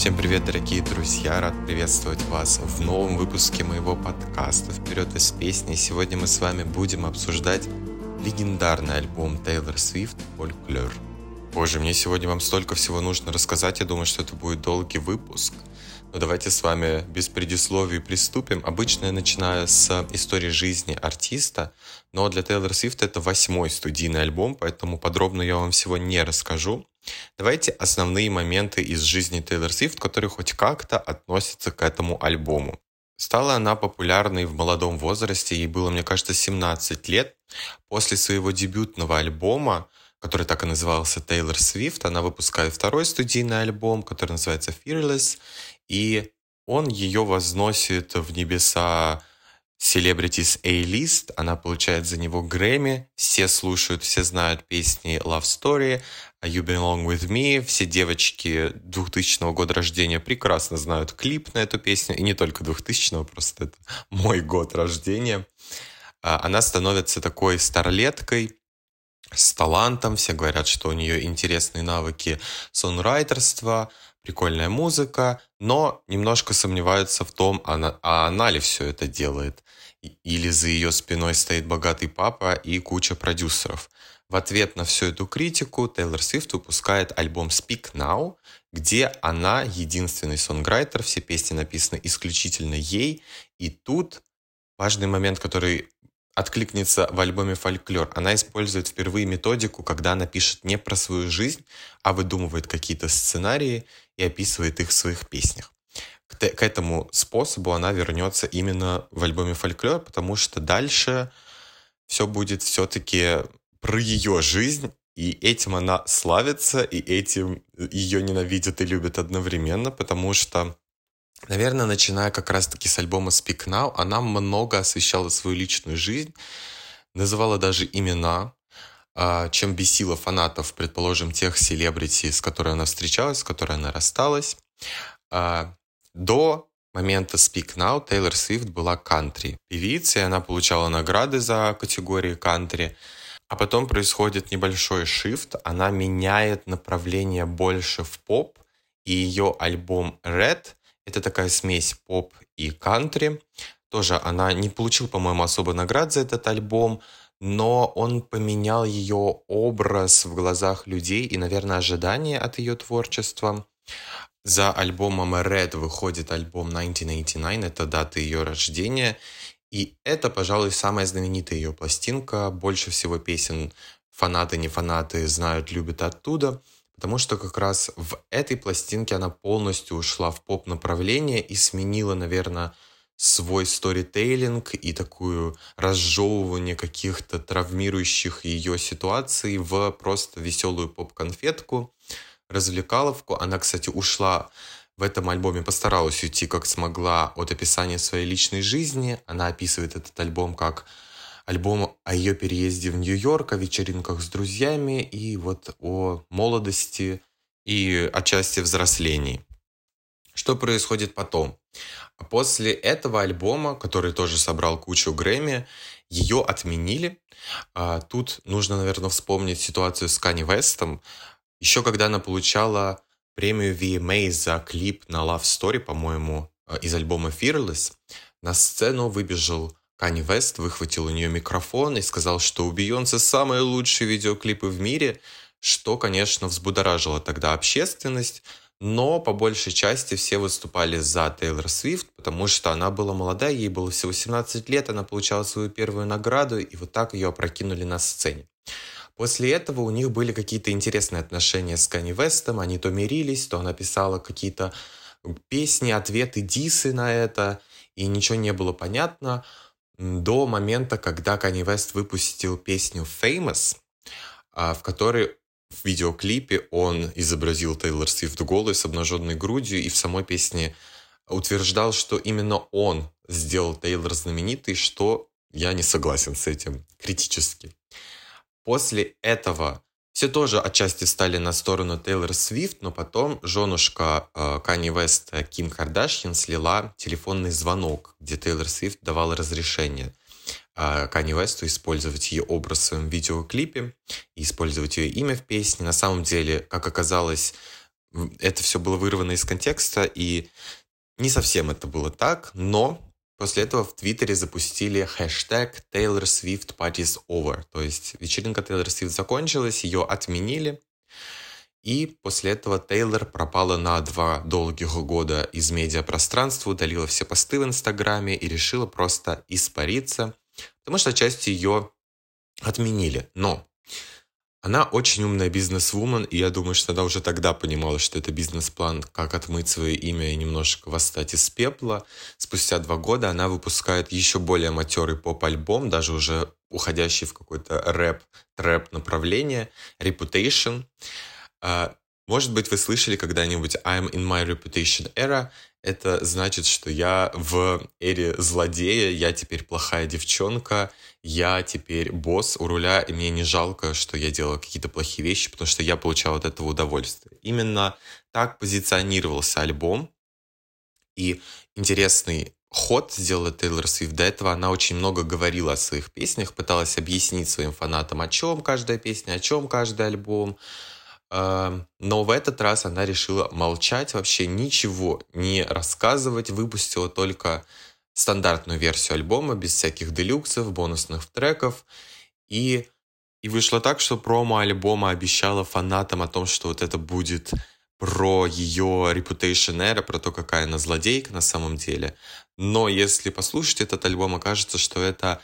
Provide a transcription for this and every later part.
Всем привет, дорогие друзья! Рад приветствовать вас в новом выпуске моего подкаста «Вперед из песни». Сегодня мы с вами будем обсуждать легендарный альбом Тейлор Свифт «Folklore». Боже, мне сегодня вам столько всего нужно рассказать, я думаю, что это будет долгий выпуск. Но давайте с вами без предисловий приступим. Обычно я начинаю с истории жизни артиста, но для Тейлор Свифт это восьмой студийный альбом, поэтому подробно я вам всего не расскажу. Давайте основные моменты из жизни Тейлор Свифт, которые хоть как-то относятся к этому альбому. Стала она популярной в молодом возрасте, ей было, мне кажется, 17 лет. После своего дебютного альбома, который так и назывался Taylor Swift, она выпускает второй студийный альбом, который называется Fearless, и он ее возносит в небеса Celebrities A-List, она получает за него Грэмми, все слушают, все знают песни Love Story, You Belong With Me, все девочки 2000 года рождения прекрасно знают клип на эту песню, и не только 2000 просто это мой год рождения. А, она становится такой старлеткой, с талантом, все говорят, что у нее интересные навыки сонрайтерства, прикольная музыка, но немножко сомневаются в том, она, а она ли все это делает. Или за ее спиной стоит богатый папа и куча продюсеров. В ответ на всю эту критику Тейлор Свифт выпускает альбом Speak Now, где она единственный сонграйтер, все песни написаны исключительно ей. И тут важный момент, который откликнется в альбоме «Фольклор». Она использует впервые методику, когда она пишет не про свою жизнь, а выдумывает какие-то сценарии и описывает их в своих песнях. К, к этому способу она вернется именно в альбоме «Фольклор», потому что дальше все будет все-таки про ее жизнь, и этим она славится, и этим ее ненавидят и любят одновременно, потому что Наверное, начиная как раз-таки с альбома Speak Now, она много освещала свою личную жизнь, называла даже имена, чем бесила фанатов, предположим, тех селебрити, с которой она встречалась, с которой она рассталась. А, до момента Speak Now Тейлор Свифт была кантри певицей, она получала награды за категории кантри, а потом происходит небольшой шифт, она меняет направление больше в поп, и ее альбом Red — это такая смесь поп и кантри. Тоже она не получила, по-моему, особо наград за этот альбом, но он поменял ее образ в глазах людей и, наверное, ожидания от ее творчества. За альбомом Red выходит альбом 1989, это дата ее рождения. И это, пожалуй, самая знаменитая ее пластинка. Больше всего песен фанаты, не фанаты знают, любят оттуда – Потому что как раз в этой пластинке она полностью ушла в поп-направление и сменила, наверное, свой сторитейлинг и такую разжевывание каких-то травмирующих ее ситуаций в просто веселую поп-конфетку, развлекаловку. Она, кстати, ушла в этом альбоме, постаралась уйти как смогла от описания своей личной жизни. Она описывает этот альбом как альбом о ее переезде в Нью-Йорк, о вечеринках с друзьями и вот о молодости и отчасти взрослении. Что происходит потом? После этого альбома, который тоже собрал кучу Грэмми, ее отменили. А, тут нужно, наверное, вспомнить ситуацию с Кани Вестом. Еще когда она получала премию VMA за клип на Love Story, по-моему, а, из альбома Fearless, на сцену выбежал Канни Вест выхватил у нее микрофон и сказал, что у Бейонсе самые лучшие видеоклипы в мире, что, конечно, взбудоражило тогда общественность, но по большей части все выступали за Тейлор Свифт, потому что она была молодая, ей было всего 17 лет, она получала свою первую награду, и вот так ее опрокинули на сцене. После этого у них были какие-то интересные отношения с Канни Вестом, они то мирились, то она писала какие-то песни, ответы, дисы на это, и ничего не было понятно до момента, когда Kanye West выпустил песню Famous, а, в которой в видеоклипе он изобразил Тейлор Свифт голой с обнаженной грудью и в самой песне утверждал, что именно он сделал Тейлор знаменитой, что я не согласен с этим критически. После этого все тоже отчасти стали на сторону Тейлор Свифт, но потом женушка э, Кани Веста Ким Кардашьян слила телефонный звонок, где Тейлор Свифт давала разрешение э, Кани Весту использовать ее образ в своем видеоклипе и использовать ее имя в песне. На самом деле, как оказалось, это все было вырвано из контекста, и не совсем это было так, но после этого в Твиттере запустили хэштег Taylor Swift Party's Over, то есть вечеринка Taylor Swift закончилась, ее отменили, и после этого Тейлор пропала на два долгих года из медиапространства, удалила все посты в Инстаграме и решила просто испариться, потому что часть ее отменили. Но она очень умная бизнес-вумен, и я думаю, что она уже тогда понимала, что это бизнес-план, как отмыть свое имя и немножко восстать из пепла. Спустя два года она выпускает еще более матерый поп-альбом, даже уже уходящий в какой-то рэп, трэп направление, Reputation. Может быть, вы слышали когда-нибудь I'm in my reputation era. Это значит, что я в эре злодея, я теперь плохая девчонка, я теперь босс у руля, и мне не жалко, что я делала какие-то плохие вещи, потому что я получал от этого удовольствие. Именно так позиционировался альбом. И интересный ход сделала Тейлор Свифт. До этого она очень много говорила о своих песнях, пыталась объяснить своим фанатам, о чем каждая песня, о чем каждый альбом. Но в этот раз она решила молчать, вообще ничего не рассказывать, выпустила только стандартную версию альбома без всяких делюксов, бонусных треков. И, и вышло так, что промо альбома обещала фанатам о том, что вот это будет про ее reputation era, про то, какая она злодейка на самом деле. Но если послушать этот альбом, окажется, что это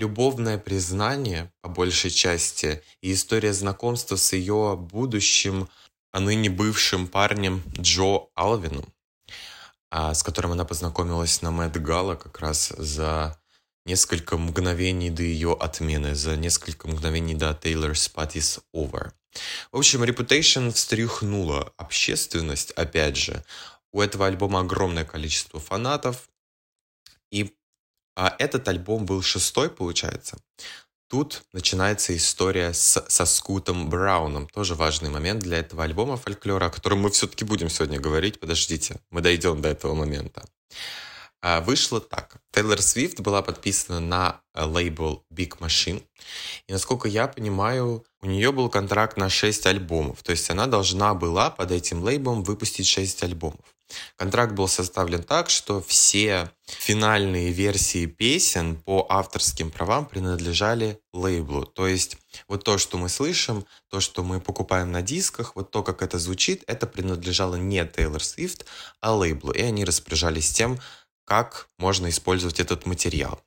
любовное признание, по большей части, и история знакомства с ее будущим, а ныне бывшим парнем Джо Алвином, а, с которым она познакомилась на Мэтт Гала как раз за несколько мгновений до ее отмены, за несколько мгновений до Taylor's Party's Over. В общем, Reputation встряхнула общественность, опять же. У этого альбома огромное количество фанатов, и а этот альбом был шестой, получается. Тут начинается история с, со Скутом Брауном. Тоже важный момент для этого альбома фольклора, о котором мы все-таки будем сегодня говорить. Подождите, мы дойдем до этого момента. А, вышло так. Тейлор Свифт была подписана на э, лейбл Big Machine. И, насколько я понимаю, у нее был контракт на 6 альбомов. То есть она должна была под этим лейблом выпустить 6 альбомов. Контракт был составлен так, что все финальные версии песен по авторским правам принадлежали лейблу. То есть вот то, что мы слышим, то, что мы покупаем на дисках, вот то, как это звучит, это принадлежало не Тейлор Свифт, а лейблу. И они распоряжались тем, как можно использовать этот материал.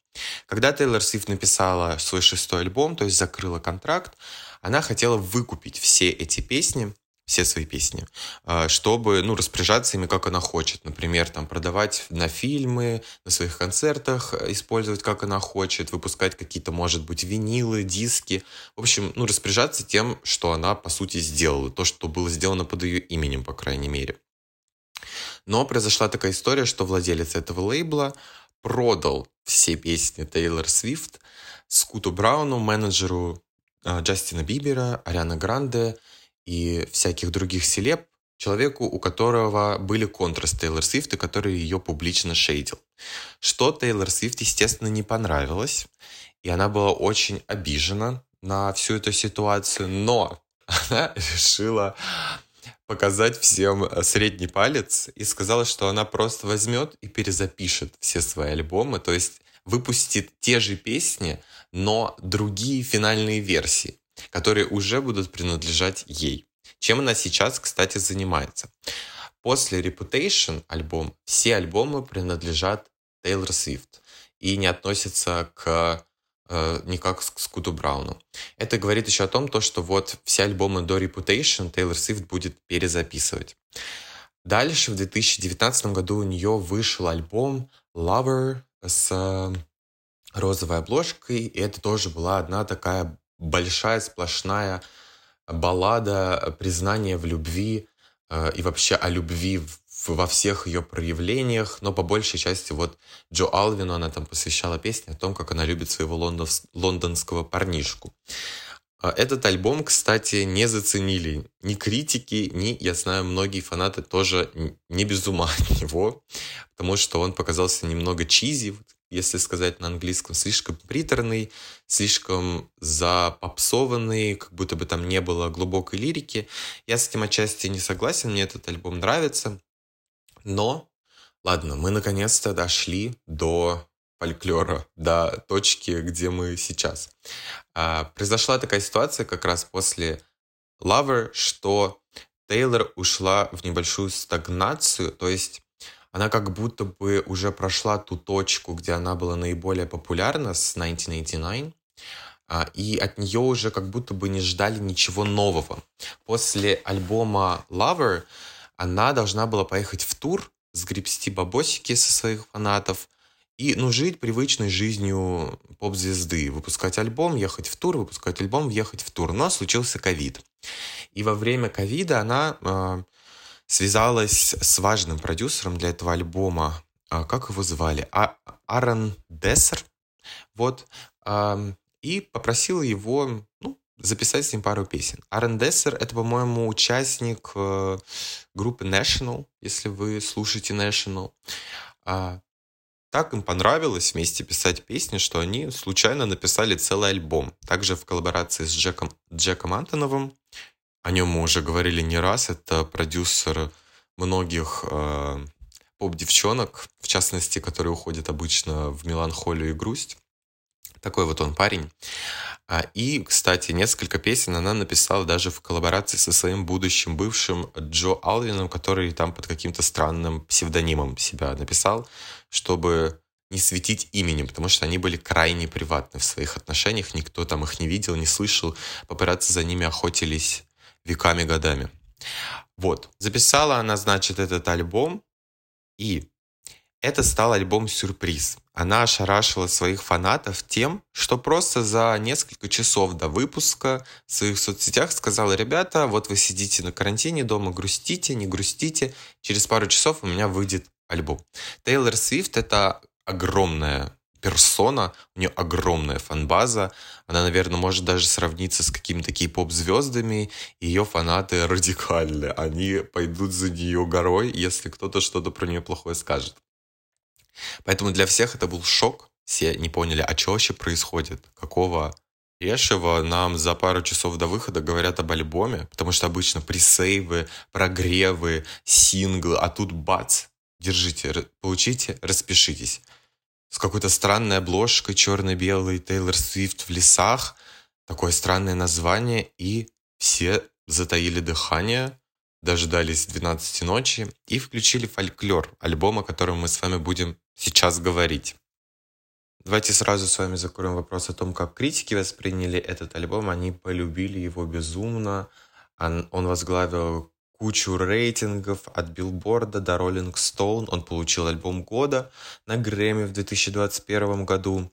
Когда Тейлор Свифт написала свой шестой альбом, то есть закрыла контракт, она хотела выкупить все эти песни все свои песни, а, чтобы, ну, распоряжаться ими, как она хочет. Например, там, продавать на фильмы, на своих концертах, э, использовать, как она хочет, выпускать какие-то, может быть, винилы, диски. В общем, ну, распоряжаться тем, что она, по сути, сделала. То, что было сделано под ее именем, по крайней мере. Но произошла такая история, что владелец этого лейбла продал все песни Тейлор Свифт Скуту Брауну, менеджеру а, Джастина Бибера, Ариана Гранде, и всяких других селеб человеку, у которого были контры с Тейлор Свифт, и который ее публично шейдил. Что Тейлор Свифт, естественно, не понравилось, и она была очень обижена на всю эту ситуацию, но она решила показать всем средний палец и сказала, что она просто возьмет и перезапишет все свои альбомы, то есть выпустит те же песни, но другие финальные версии которые уже будут принадлежать ей. Чем она сейчас, кстати, занимается. После Reputation альбом, все альбомы принадлежат Тейлор Свифт и не относятся к э, никак к Скуту Брауну. Это говорит еще о том, то, что вот все альбомы до Reputation Тейлор Свифт будет перезаписывать. Дальше, в 2019 году у нее вышел альбом Lover с э, розовой обложкой, и это тоже была одна такая большая сплошная баллада признания в любви э, и вообще о любви во всех ее проявлениях, но по большей части вот Джо Алвину она там посвящала песни о том, как она любит своего лондонского парнишку. А этот альбом, кстати, не заценили ни критики, ни, я знаю, многие фанаты тоже не без ума от него, потому что он показался немного чизи, если сказать на английском, слишком приторный, слишком запопсованный, как будто бы там не было глубокой лирики. Я с этим отчасти не согласен, мне этот альбом нравится. Но, ладно, мы наконец-то дошли до фольклора, до точки, где мы сейчас. А, произошла такая ситуация как раз после Lover, что Тейлор ушла в небольшую стагнацию, то есть она как будто бы уже прошла ту точку, где она была наиболее популярна с 1989, а, и от нее уже как будто бы не ждали ничего нового. После альбома Lover она должна была поехать в тур, сгребсти бабосики со своих фанатов и ну, жить привычной жизнью поп-звезды. Выпускать альбом, ехать в тур, выпускать альбом, ехать в тур. Но случился ковид. И во время ковида она э, связалась с важным продюсером для этого альбома. Э, как его звали? А, Аарон Дессер. Вот. И попросила его ну, записать с ним пару песен. Аарон Дессер — это, по-моему, участник э, группы National, если вы слушаете National. А, так им понравилось вместе писать песни, что они случайно написали целый альбом. Также в коллаборации с Джеком, Джеком Антоновым. О нем мы уже говорили не раз. Это продюсер многих э, поп-девчонок, в частности, которые уходят обычно в меланхолию и грусть. Такой вот он парень. А, и, кстати, несколько песен она написала даже в коллаборации со своим будущим бывшим Джо Алвином, который там под каким-то странным псевдонимом себя написал, чтобы не светить именем, потому что они были крайне приватны в своих отношениях, никто там их не видел, не слышал, папарацци за ними охотились веками, годами. Вот, записала она, значит, этот альбом, и это стал альбом-сюрприз. Она ошарашила своих фанатов тем, что просто за несколько часов до выпуска в своих соцсетях сказала, ребята, вот вы сидите на карантине дома, грустите, не грустите, через пару часов у меня выйдет альбом. Тейлор Свифт — это огромная персона, у нее огромная фанбаза, она, наверное, может даже сравниться с какими-то кей-поп-звездами, ее фанаты радикальны, они пойдут за нее горой, если кто-то что-то про нее плохое скажет. Поэтому для всех это был шок. Все не поняли, а что вообще происходит? Какого лешего нам за пару часов до выхода говорят об альбоме? Потому что обычно пресейвы, прогревы, синглы, а тут бац, держите, получите, распишитесь. С какой-то странной обложкой, черно-белый, Тейлор Свифт в лесах, такое странное название, и все затаили дыхание, дождались 12 ночи и включили фольклор, альбом, о котором мы с вами будем сейчас говорить. Давайте сразу с вами закроем вопрос о том, как критики восприняли этот альбом. Они полюбили его безумно. Он возглавил кучу рейтингов от Билборда до Rolling Stone. Он получил альбом года на Грэмми в 2021 году.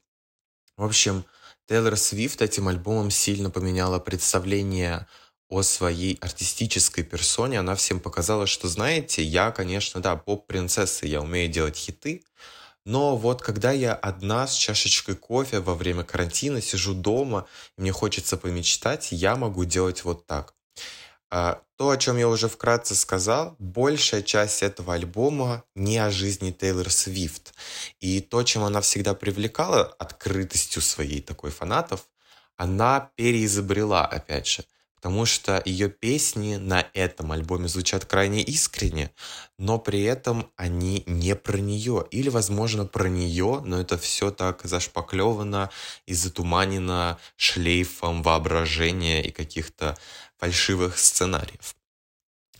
В общем, Тейлор Свифт этим альбомом сильно поменяла представление о своей артистической персоне. Она всем показала, что, знаете, я, конечно, да, поп-принцесса, я умею делать хиты, но вот когда я одна с чашечкой кофе во время карантина сижу дома, и мне хочется помечтать, я могу делать вот так. А, то, о чем я уже вкратце сказал, большая часть этого альбома не о жизни Тейлор Свифт. И то, чем она всегда привлекала открытостью своей такой фанатов, она переизобрела, опять же потому что ее песни на этом альбоме звучат крайне искренне, но при этом они не про нее. Или, возможно, про нее, но это все так зашпаклевано и затуманено шлейфом воображения и каких-то фальшивых сценариев.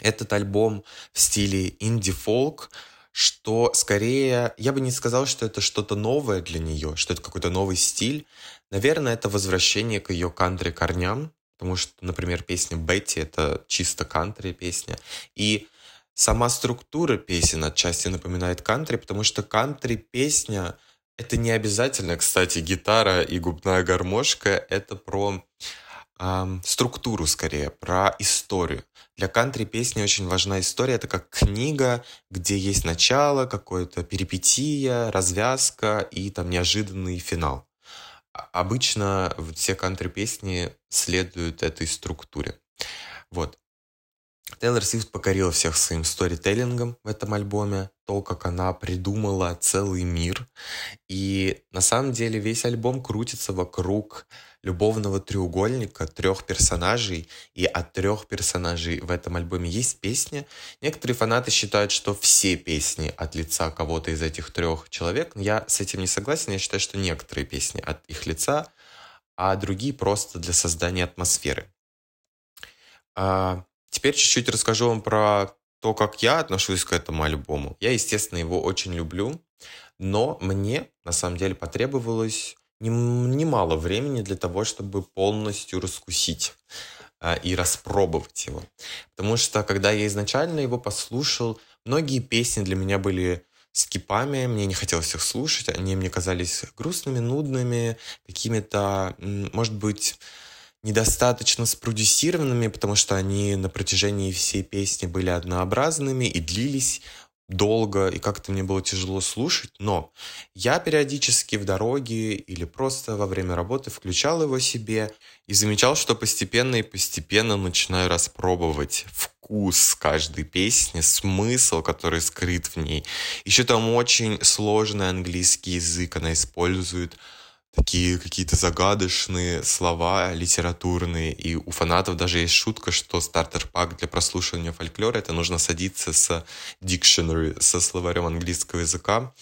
Этот альбом в стиле инди-фолк, что скорее, я бы не сказал, что это что-то новое для нее, что это какой-то новый стиль. Наверное, это возвращение к ее кантри-корням, потому что, например, песня Бетти — это чисто кантри песня. И сама структура песен отчасти напоминает кантри, потому что кантри-песня — это не обязательно, кстати, гитара и губная гармошка, это про эм, структуру скорее, про историю. Для кантри-песни очень важна история, это как книга, где есть начало, какое-то перипетия, развязка и там неожиданный финал обычно все кантри-песни следуют этой структуре. Вот. Тейлор Свифт покорила всех своим сторителлингом в этом альбоме, то, как она придумала целый мир. И на самом деле весь альбом крутится вокруг любовного треугольника трех персонажей, и от трех персонажей в этом альбоме есть песни. Некоторые фанаты считают, что все песни от лица кого-то из этих трех человек. Я с этим не согласен, я считаю, что некоторые песни от их лица, а другие просто для создания атмосферы. А, Теперь чуть-чуть расскажу вам про то, как я отношусь к этому альбому. Я, естественно, его очень люблю, но мне, на самом деле, потребовалось немало времени для того, чтобы полностью раскусить э, и распробовать его. Потому что, когда я изначально его послушал, многие песни для меня были скипами, мне не хотелось их слушать, они мне казались грустными, нудными, какими-то, может быть, недостаточно спродюсированными, потому что они на протяжении всей песни были однообразными и длились долго, и как-то мне было тяжело слушать, но я периодически в дороге или просто во время работы включал его себе и замечал, что постепенно и постепенно начинаю распробовать вкус каждой песни, смысл, который скрыт в ней. Еще там очень сложный английский язык она использует, такие какие-то загадочные слова литературные. И у фанатов даже есть шутка, что стартер-пак для прослушивания фольклора — это нужно садиться с dictionary, со словарем английского языка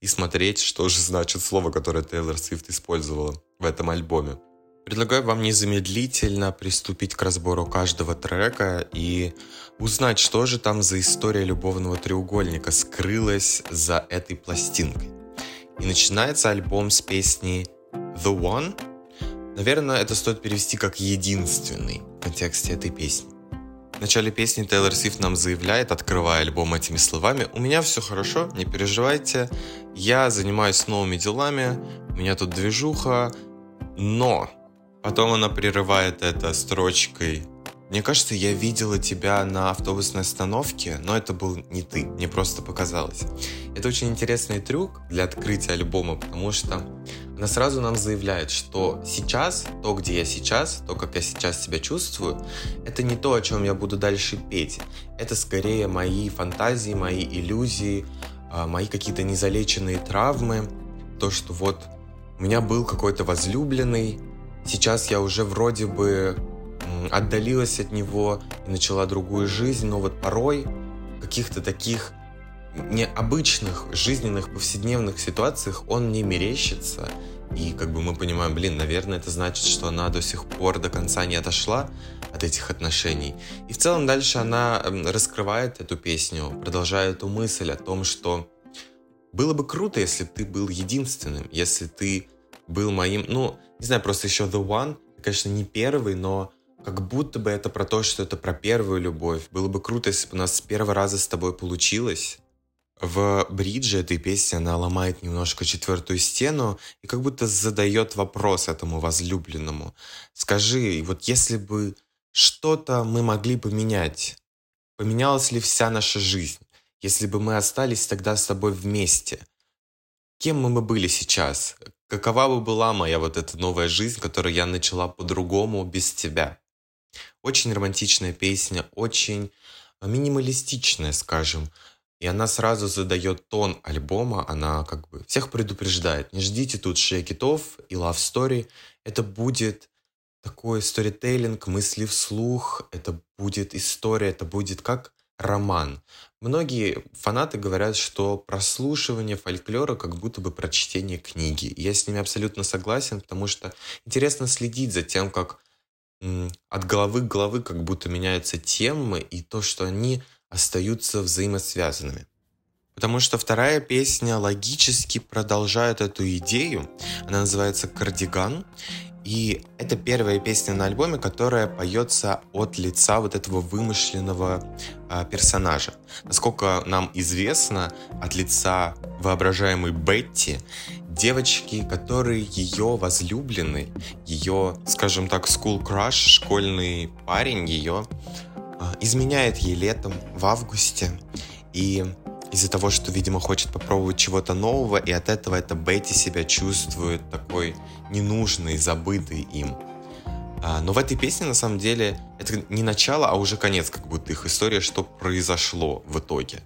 и смотреть, что же значит слово, которое Тейлор Свифт использовала в этом альбоме. Предлагаю вам незамедлительно приступить к разбору каждого трека и узнать, что же там за история любовного треугольника скрылась за этой пластинкой. И начинается альбом с песни The One, наверное, это стоит перевести как единственный в контексте этой песни. В начале песни Тейлор Свифт нам заявляет, открывая альбом этими словами, «У меня все хорошо, не переживайте, я занимаюсь новыми делами, у меня тут движуха, но...» Потом она прерывает это строчкой мне кажется, я видела тебя на автобусной остановке, но это был не ты, мне просто показалось. Это очень интересный трюк для открытия альбома, потому что она сразу нам заявляет, что сейчас, то, где я сейчас, то, как я сейчас себя чувствую, это не то, о чем я буду дальше петь. Это скорее мои фантазии, мои иллюзии, а, мои какие-то незалеченные травмы. То, что вот у меня был какой-то возлюбленный, сейчас я уже вроде бы отдалилась от него и начала другую жизнь, но вот порой каких-то таких необычных жизненных повседневных ситуациях он не мерещится. И как бы мы понимаем, блин, наверное, это значит, что она до сих пор до конца не отошла от этих отношений. И в целом дальше она раскрывает эту песню, продолжает эту мысль о том, что было бы круто, если ты был единственным, если ты был моим, ну, не знаю, просто еще The One, конечно, не первый, но как будто бы это про то, что это про первую любовь. Было бы круто, если бы у нас с первого раза с тобой получилось. В бридже этой песни она ломает немножко четвертую стену и как будто задает вопрос этому возлюбленному. Скажи, вот если бы что-то мы могли поменять, поменялась ли вся наша жизнь, если бы мы остались тогда с тобой вместе? Кем мы бы были сейчас? Какова бы была моя вот эта новая жизнь, которую я начала по-другому без тебя? Очень романтичная песня, очень минималистичная, скажем. И она сразу задает тон альбома, она как бы всех предупреждает. Не ждите тут шейкитов и love story. Это будет такой сторителлинг, мысли вслух, это будет история, это будет как роман. Многие фанаты говорят, что прослушивание фольклора как будто бы прочтение книги. Я с ними абсолютно согласен, потому что интересно следить за тем, как от головы к головы как будто меняются темы и то, что они остаются взаимосвязанными. Потому что вторая песня логически продолжает эту идею. Она называется «Кардиган». И это первая песня на альбоме, которая поется от лица вот этого вымышленного э, персонажа. Насколько нам известно, от лица воображаемой Бетти девочки, которые ее возлюблены, ее, скажем так, school crush, школьный парень ее изменяет ей летом в августе. И из-за того, что, видимо, хочет попробовать чего-то нового, и от этого эта Бетти себя чувствует такой ненужной, забытой им. А, но в этой песне, на самом деле, это не начало, а уже конец, как будто их история, что произошло в итоге.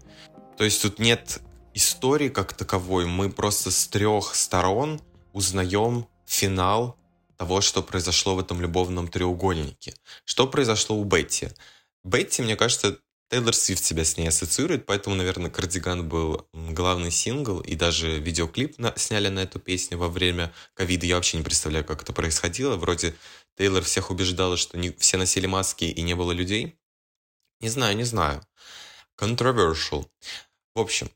То есть тут нет истории как таковой, мы просто с трех сторон узнаем финал того, что произошло в этом любовном треугольнике. Что произошло у Бетти? Бетти, мне кажется, Тейлор Свифт себя с ней ассоциирует, поэтому, наверное, «Кардиган» был главный сингл, и даже видеоклип на, сняли на эту песню во время ковида. Я вообще не представляю, как это происходило. Вроде Тейлор всех убеждала, что не, все носили маски и не было людей. Не знаю, не знаю. Controversial. В общем,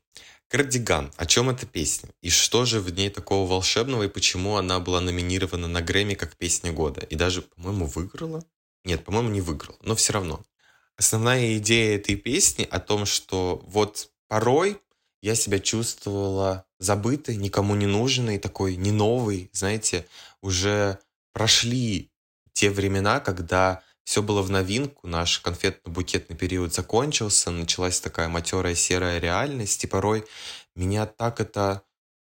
«Кардиган». О чем эта песня? И что же в ней такого волшебного, и почему она была номинирована на Грэмми как песня года? И даже, по-моему, выиграла? Нет, по-моему, не выиграла, но все равно. Основная идея этой песни о том, что вот порой я себя чувствовала забытой, никому не нужной, такой не новый, знаете, уже прошли те времена, когда все было в новинку, наш конфетно-букетный период закончился, началась такая матерая серая реальность, и порой меня так это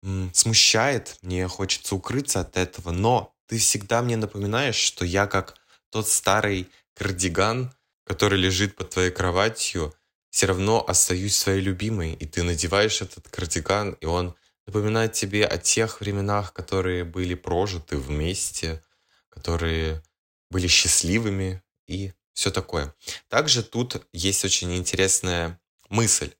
м, смущает, мне хочется укрыться от этого, но ты всегда мне напоминаешь, что я как тот старый кардиган, который лежит под твоей кроватью, все равно остаюсь своей любимой, и ты надеваешь этот кардиган, и он напоминает тебе о тех временах, которые были прожиты вместе, которые были счастливыми и все такое. Также тут есть очень интересная мысль.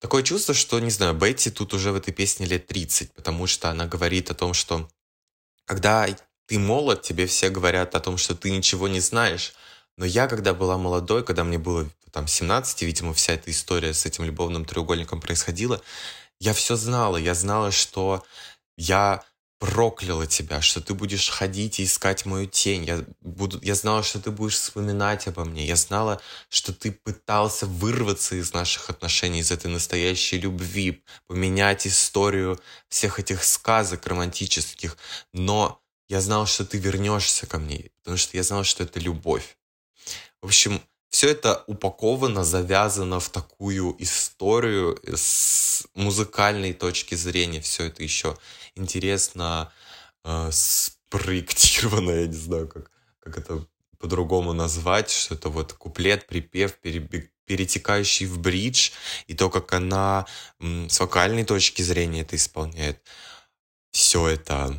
Такое чувство, что, не знаю, Бетти тут уже в этой песне лет 30, потому что она говорит о том, что когда ты молод, тебе все говорят о том, что ты ничего не знаешь, но я, когда была молодой, когда мне было там 17, видимо, вся эта история с этим любовным треугольником происходила, я все знала. Я знала, что я прокляла тебя, что ты будешь ходить и искать мою тень. Я, буду, я знала, что ты будешь вспоминать обо мне. Я знала, что ты пытался вырваться из наших отношений, из этой настоящей любви, поменять историю всех этих сказок романтических. Но я знал, что ты вернешься ко мне, потому что я знал, что это любовь. В общем, все это упаковано, завязано в такую историю с музыкальной точки зрения. Все это еще интересно э, спроектировано, я не знаю, как, как это по-другому назвать, что это вот куплет, припев, перебег, перетекающий в бридж, и то, как она м, с вокальной точки зрения это исполняет. Все это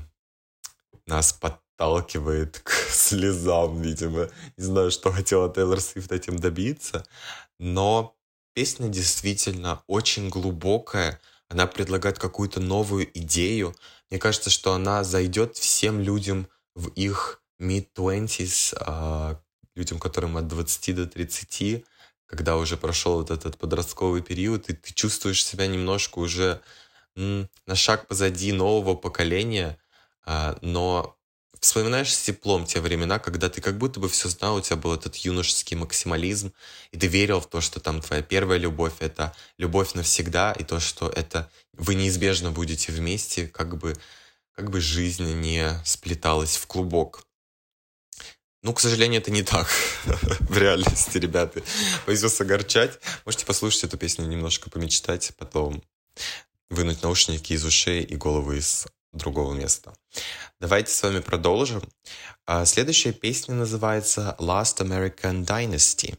нас под подталкивает к слезам, видимо. Не знаю, что хотела Тейлор Свифт этим добиться, но песня действительно очень глубокая, она предлагает какую-то новую идею. Мне кажется, что она зайдет всем людям в их mid-20s, а, людям, которым от 20 до 30, когда уже прошел вот этот подростковый период, и ты чувствуешь себя немножко уже на шаг позади нового поколения, а, но вспоминаешь с теплом те времена, когда ты как будто бы все знал, у тебя был этот юношеский максимализм, и ты верил в то, что там твоя первая любовь — это любовь навсегда, и то, что это вы неизбежно будете вместе, как бы, как бы жизнь не сплеталась в клубок. Ну, к сожалению, это не так в реальности, ребята. Вас огорчать. Можете послушать эту песню, немножко помечтать, потом вынуть наушники из ушей и головы из другого места. Давайте с вами продолжим. А, следующая песня называется Last American Dynasty.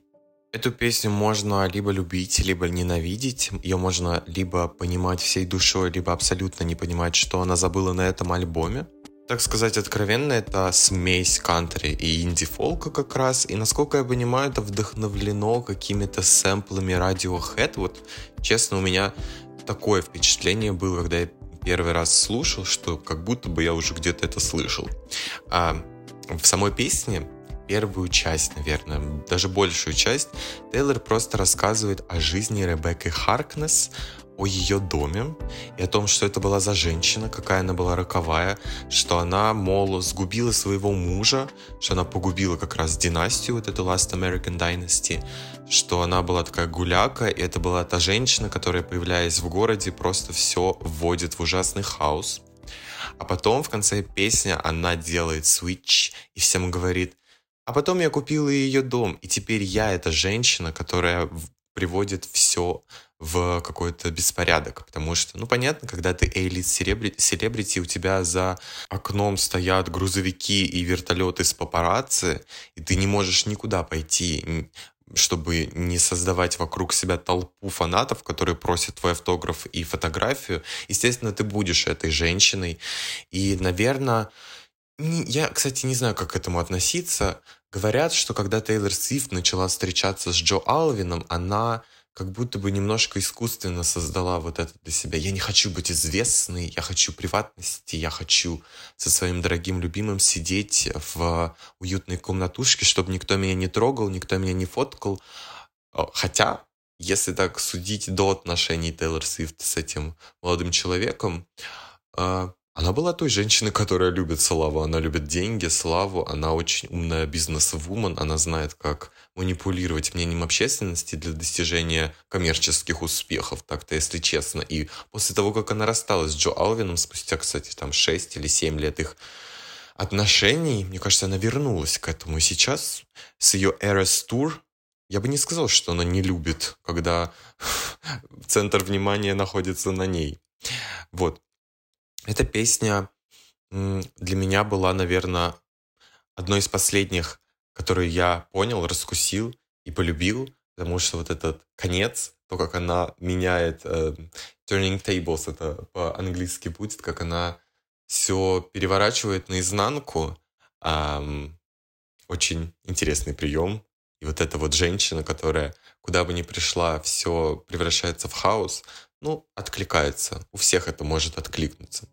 Эту песню можно либо любить, либо ненавидеть. Ее можно либо понимать всей душой, либо абсолютно не понимать, что она забыла на этом альбоме. Так сказать откровенно, это смесь кантри и инди-фолка как раз. И насколько я понимаю, это вдохновлено какими-то сэмплами Radiohead. Вот, честно, у меня такое впечатление было, когда я первый раз слушал, что как будто бы я уже где-то это слышал. А в самой песне первую часть, наверное, даже большую часть, Тейлор просто рассказывает о жизни Ребекки Харкнес, о ее доме и о том, что это была за женщина, какая она была роковая, что она, мол, сгубила своего мужа, что она погубила как раз династию, вот эту Last American Dynasty, что она была такая гуляка, и это была та женщина, которая, появляясь в городе, просто все вводит в ужасный хаос. А потом в конце песни она делает switch и всем говорит, а потом я купила ее дом, и теперь я эта женщина, которая приводит все в какой-то беспорядок, потому что, ну, понятно, когда ты элит селебрити, у тебя за окном стоят грузовики и вертолеты с папарацци, и ты не можешь никуда пойти, чтобы не создавать вокруг себя толпу фанатов, которые просят твой автограф и фотографию, естественно, ты будешь этой женщиной. И, наверное, я, кстати, не знаю, как к этому относиться. Говорят, что когда Тейлор Свифт начала встречаться с Джо Алвином, она как будто бы немножко искусственно создала вот это для себя. Я не хочу быть известной, я хочу приватности, я хочу со своим дорогим любимым сидеть в уютной комнатушке, чтобы никто меня не трогал, никто меня не фоткал. Хотя, если так судить до отношений Тейлор Свифт с этим молодым человеком, а, она была той женщиной, которая любит славу. Она любит деньги, славу. Она очень умная бизнес-вумен. Она знает, как манипулировать мнением общественности для достижения коммерческих успехов. Так-то, если честно. И после того, как она рассталась с Джо Алвином, спустя, кстати, там 6 или 7 лет их отношений, мне кажется, она вернулась к этому. И сейчас с ее Eras Tour я бы не сказал, что она не любит, когда центр внимания находится на ней. Вот. Эта песня для меня была, наверное, одной из последних, которую я понял, раскусил и полюбил, потому что вот этот конец, то, как она меняет э, turning tables, это по-английски будет, как она все переворачивает наизнанку, э, очень интересный прием. И вот эта вот женщина, которая куда бы ни пришла, все превращается в хаос, ну, откликается. У всех это может откликнуться.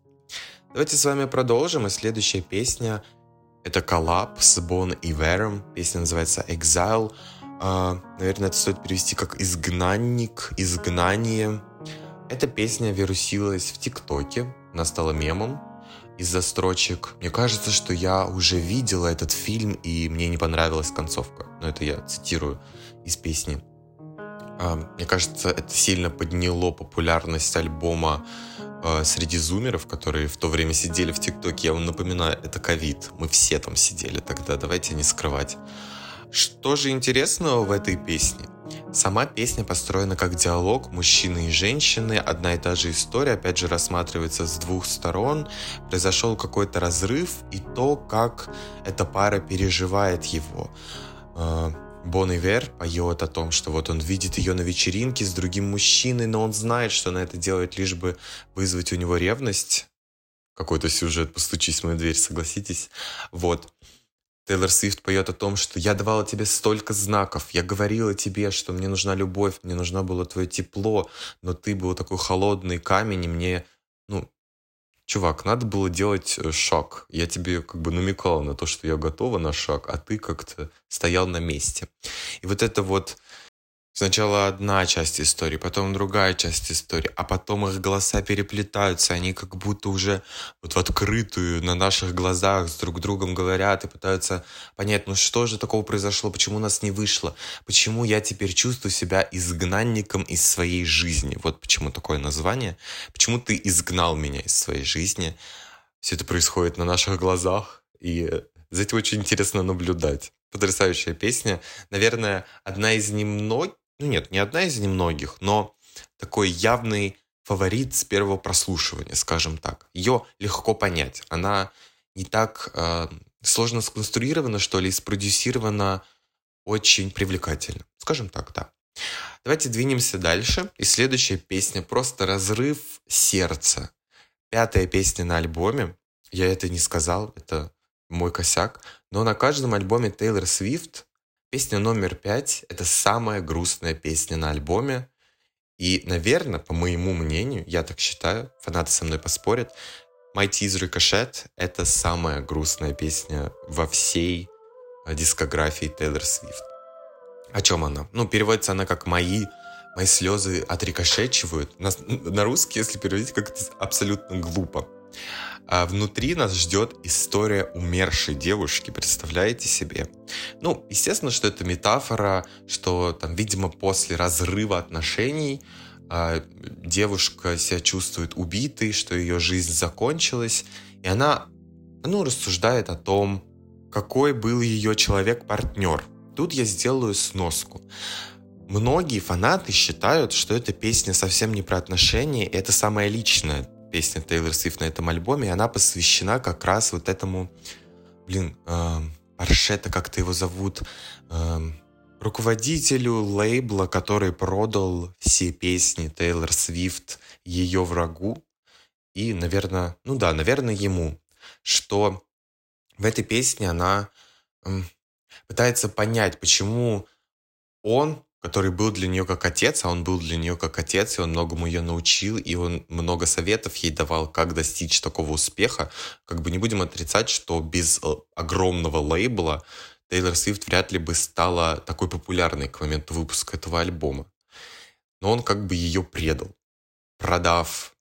Давайте с вами продолжим. И следующая песня — это коллаб с Бон и Вером. Песня называется «Exile». Uh, наверное, это стоит перевести как «изгнанник», «изгнание». Эта песня вирусилась в ТикТоке, она стала мемом из-за строчек. Мне кажется, что я уже видела этот фильм, и мне не понравилась концовка. Но это я цитирую из песни. Uh, мне кажется, это сильно подняло популярность альбома э, среди зумеров, которые в то время сидели в ТикТоке, я вам напоминаю, это ковид. Мы все там сидели тогда, давайте не скрывать. Что же интересного в этой песне? Сама песня построена как диалог мужчины и женщины, одна и та же история, опять же, рассматривается с двух сторон. Произошел какой-то разрыв и то, как эта пара переживает его. Бон Ивер поет о том, что вот он видит ее на вечеринке с другим мужчиной, но он знает, что она это делает лишь бы вызвать у него ревность. Какой-то сюжет, постучись в мою дверь, согласитесь. Вот. Тейлор Свифт поет о том, что я давала тебе столько знаков, я говорила тебе, что мне нужна любовь, мне нужно было твое тепло, но ты был такой холодный камень, и мне, ну, чувак, надо было делать э, шаг. Я тебе как бы намекал на то, что я готова на шаг, а ты как-то стоял на месте. И вот это вот Сначала одна часть истории, потом другая часть истории, а потом их голоса переплетаются, они как будто уже вот в открытую на наших глазах с друг другом говорят и пытаются понять, ну что же такого произошло, почему у нас не вышло, почему я теперь чувствую себя изгнанником из своей жизни. Вот почему такое название. Почему ты изгнал меня из своей жизни. Все это происходит на наших глазах, и за этим очень интересно наблюдать. Потрясающая песня. Наверное, одна из немногих, ну нет, не одна из немногих, но такой явный фаворит с первого прослушивания, скажем так. Ее легко понять. Она не так э, сложно сконструирована, что ли, спродюсирована очень привлекательно. Скажем так, да. Давайте двинемся дальше. И следующая песня просто разрыв сердца. Пятая песня на альбоме. Я это не сказал, это мой косяк. Но на каждом альбоме Тейлор Свифт Песня номер пять — это самая грустная песня на альбоме. И, наверное, по моему мнению, я так считаю, фанаты со мной поспорят, My Tease Ricochet — это самая грустная песня во всей э, дискографии Тейлор Свифт. О чем она? Ну, переводится она как «мои», «мои слезы отрикошечивают». На, на русский, если переводить, как-то абсолютно глупо. А внутри нас ждет история умершей девушки, представляете себе? Ну, естественно, что это метафора, что там, видимо, после разрыва отношений э, девушка себя чувствует убитой, что ее жизнь закончилась, и она, ну, рассуждает о том, какой был ее человек-партнер. Тут я сделаю сноску. многие фанаты считают, что эта песня совсем не про отношения, это самая личная песня Тейлор Свифт на этом альбоме, и она посвящена как раз вот этому, блин, э, Аршета, как-то его зовут, э, руководителю лейбла, который продал все песни Тейлор Свифт ее врагу, и, наверное, ну да, наверное, ему, что в этой песне она э, пытается понять, почему он который был для нее как отец, а он был для нее как отец, и он многому ее научил, и он много советов ей давал, как достичь такого успеха. Как бы не будем отрицать, что без э, огромного лейбла Тейлор Свифт вряд ли бы стала такой популярной к моменту выпуска этого альбома. Но он как бы ее предал. Продав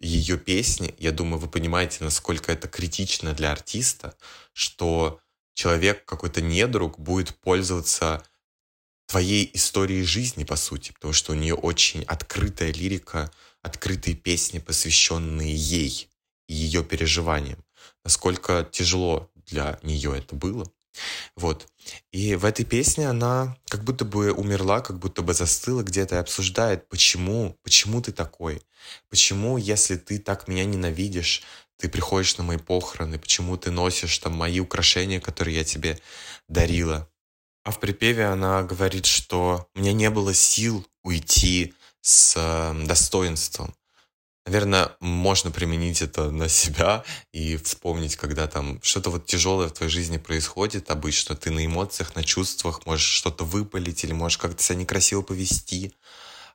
ее песни, я думаю, вы понимаете, насколько это критично для артиста, что человек, какой-то недруг, будет пользоваться твоей истории жизни, по сути, потому что у нее очень открытая лирика, открытые песни, посвященные ей и ее переживаниям. Насколько тяжело для нее это было. Вот. И в этой песне она как будто бы умерла, как будто бы застыла где-то и обсуждает, почему, почему ты такой, почему, если ты так меня ненавидишь, ты приходишь на мои похороны, почему ты носишь там мои украшения, которые я тебе дарила, а в припеве она говорит, что у меня не было сил уйти с эм, достоинством. Наверное, можно применить это на себя и вспомнить, когда там что-то вот тяжелое в твоей жизни происходит обычно, ты на эмоциях, на чувствах можешь что-то выпалить или можешь как-то себя некрасиво повести,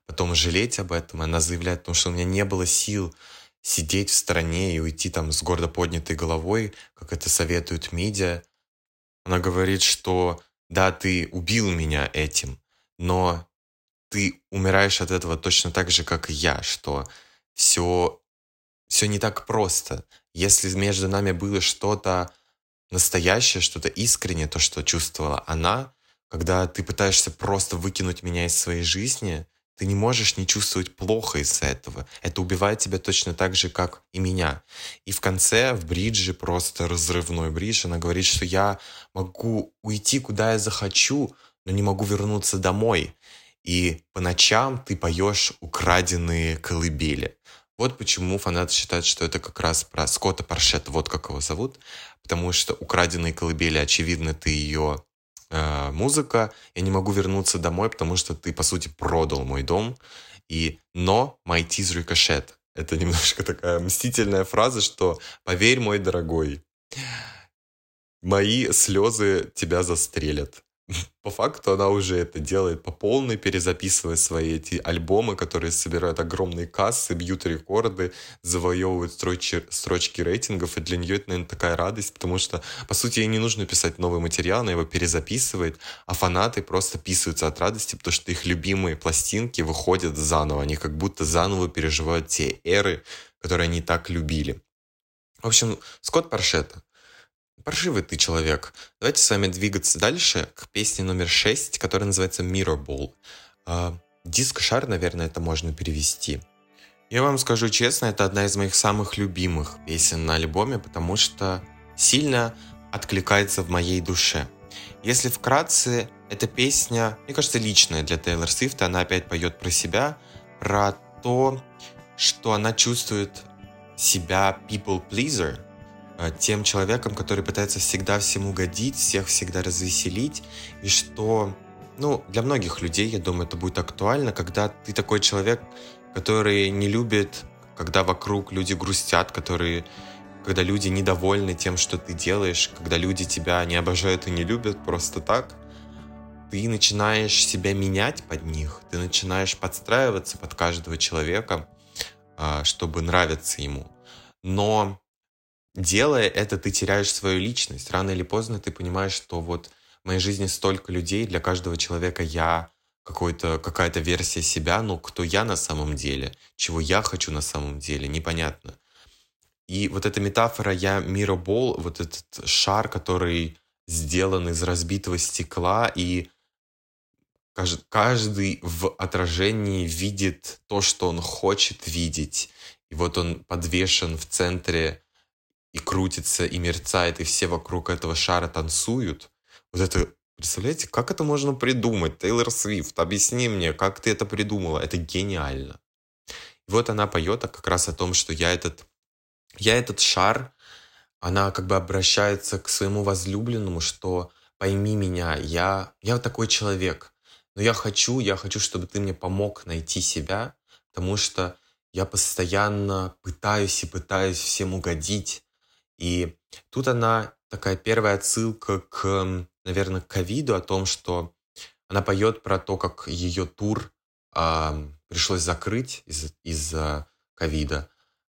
потом жалеть об этом. Она заявляет, потому что у меня не было сил сидеть в стороне и уйти там с гордо поднятой головой, как это советуют медиа. Она говорит, что да, ты убил меня этим, но ты умираешь от этого точно так же, как и я, что все, все не так просто. Если между нами было что-то настоящее, что-то искреннее, то, что чувствовала она, когда ты пытаешься просто выкинуть меня из своей жизни, ты не можешь не чувствовать плохо из-за этого. Это убивает тебя точно так же, как и меня. И в конце, в бридже, просто разрывной бридж, она говорит, что я могу уйти, куда я захочу, но не могу вернуться домой. И по ночам ты поешь украденные колыбели. Вот почему фанаты считают, что это как раз про Скотта Паршета, вот как его зовут, потому что украденные колыбели, очевидно, ты ее э, музыка, я не могу вернуться домой, потому что ты, по сути, продал мой дом. И но my teeth ricochet. Это немножко такая мстительная фраза, что поверь, мой дорогой, мои слезы тебя застрелят. По факту она уже это делает по полной, перезаписывая свои эти альбомы, которые собирают огромные кассы, бьют рекорды, завоевывают строчки, строчки рейтингов, и для нее это, наверное, такая радость, потому что, по сути, ей не нужно писать новый материал, она его перезаписывает, а фанаты просто писаются от радости, потому что их любимые пластинки выходят заново, они как будто заново переживают те эры, которые они так любили. В общем, Скотт Паршета Паршивый ты человек. Давайте с вами двигаться дальше к песне номер 6, которая называется Mirrorball. А, Диск-шар, наверное, это можно перевести. Я вам скажу честно, это одна из моих самых любимых песен на альбоме, потому что сильно откликается в моей душе. Если вкратце, эта песня, мне кажется, личная для Тейлор Свифта. Она опять поет про себя, про то, что она чувствует себя people pleaser, Э, тем человеком, который пытается всегда всем угодить, всех всегда развеселить, и что, ну, для многих людей, я думаю, это будет актуально, когда ты такой человек, который не любит, когда вокруг люди грустят, которые когда люди недовольны тем, что ты делаешь, когда люди тебя не обожают и не любят просто так, ты начинаешь себя менять под них, ты начинаешь подстраиваться под каждого человека, а, чтобы нравиться ему. Но делая это, ты теряешь свою личность. Рано или поздно ты понимаешь, что вот в моей жизни столько людей, для каждого человека я какой-то, какая-то версия себя, но кто я на самом деле, чего я хочу на самом деле, непонятно. И вот эта метафора «я миробол», вот этот шар, который сделан из разбитого стекла, и каждый в отражении видит то, что он хочет видеть. И вот он подвешен в центре и крутится, и мерцает, и все вокруг этого шара танцуют, вот это Представляете, как это можно придумать? Тейлор Свифт, объясни мне, как ты это придумала? Это гениально. И вот она поет как раз о том, что я этот, я этот шар, она как бы обращается к своему возлюбленному, что пойми меня, я, я такой человек, но я хочу, я хочу, чтобы ты мне помог найти себя, потому что я постоянно пытаюсь и пытаюсь всем угодить. И тут она такая первая отсылка к, наверное, к ковиду, о том, что она поет про то, как ее тур э, пришлось закрыть из- из-за ковида,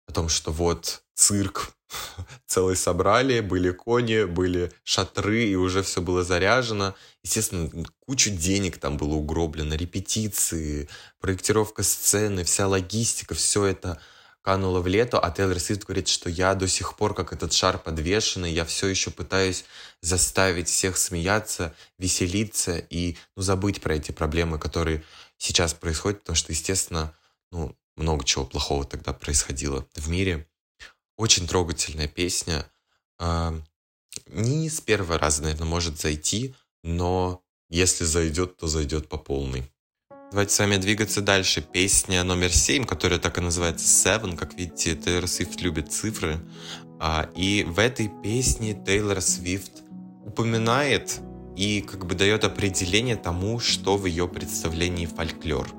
о том, что вот цирк целый собрали, были кони, были шатры, и уже все было заряжено. Естественно, кучу денег там было угроблено, репетиции, проектировка сцены, вся логистика, все это кануло в лето, а Тейлор Свифт говорит, что я до сих пор, как этот шар подвешенный, я все еще пытаюсь заставить всех смеяться, веселиться и ну, забыть про эти проблемы, которые сейчас происходят, потому что, естественно, ну, много чего плохого тогда происходило в мире. Очень трогательная песня. Не с первого раза, наверное, может зайти, но если зайдет, то зайдет по полной. Давайте с вами двигаться дальше. Песня номер семь, которая так и называется Seven. Как видите, Тейлор Свифт любит цифры. А, и в этой песне Тейлор Свифт упоминает и как бы дает определение тому, что в ее представлении фольклор.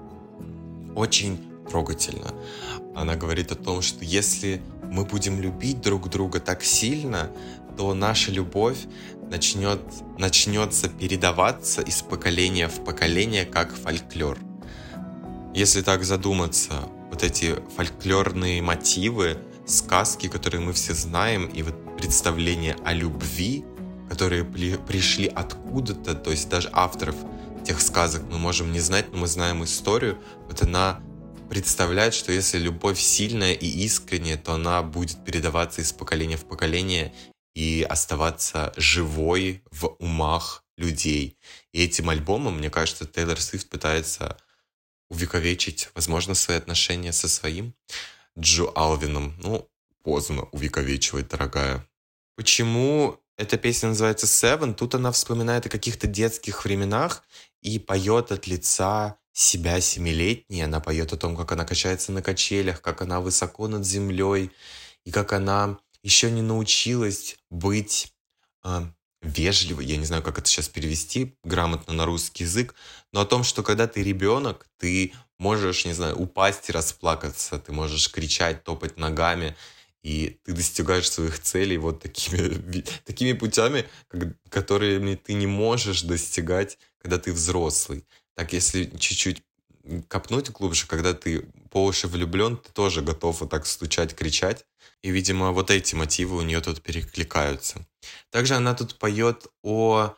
Очень трогательно. Она говорит о том, что если мы будем любить друг друга так сильно, то наша любовь начнет, начнется передаваться из поколения в поколение как фольклор. Если так задуматься, вот эти фольклорные мотивы, сказки, которые мы все знаем, и вот представления о любви, которые при, пришли откуда-то, то есть даже авторов тех сказок мы можем не знать, но мы знаем историю, вот она представляет, что если любовь сильная и искренняя, то она будет передаваться из поколения в поколение и оставаться живой в умах людей. И этим альбомом, мне кажется, Тейлор Свифт пытается увековечить, возможно, свои отношения со своим Джо Алвином. Ну, поздно увековечивать, дорогая. Почему эта песня называется Seven? Тут она вспоминает о каких-то детских временах и поет от лица себя семилетней. Она поет о том, как она качается на качелях, как она высоко над землей, и как она еще не научилась быть э, вежливой, я не знаю, как это сейчас перевести грамотно на русский язык, но о том, что когда ты ребенок, ты можешь, не знаю, упасть и расплакаться, ты можешь кричать, топать ногами, и ты достигаешь своих целей вот такими, такими путями, которыми ты не можешь достигать, когда ты взрослый. Так, если чуть-чуть копнуть глубже, когда ты по уши влюблен, ты тоже готов вот так стучать, кричать. И, видимо, вот эти мотивы у нее тут перекликаются. Также она тут поет о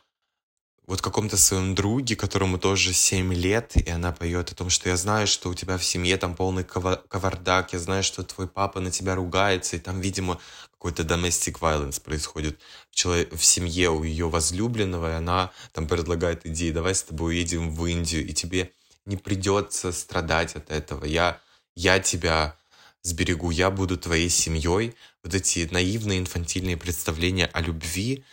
вот каком-то своем друге, которому тоже 7 лет, и она поет о том, что я знаю, что у тебя в семье там полный кавардак, я знаю, что твой папа на тебя ругается, и там, видимо, какой-то domestic violence происходит в, человек, в семье у ее возлюбленного, и она там предлагает идеи, давай с тобой уедем в Индию, и тебе не придется страдать от этого. Я, я тебя сберегу, я буду твоей семьей. Вот эти наивные инфантильные представления о любви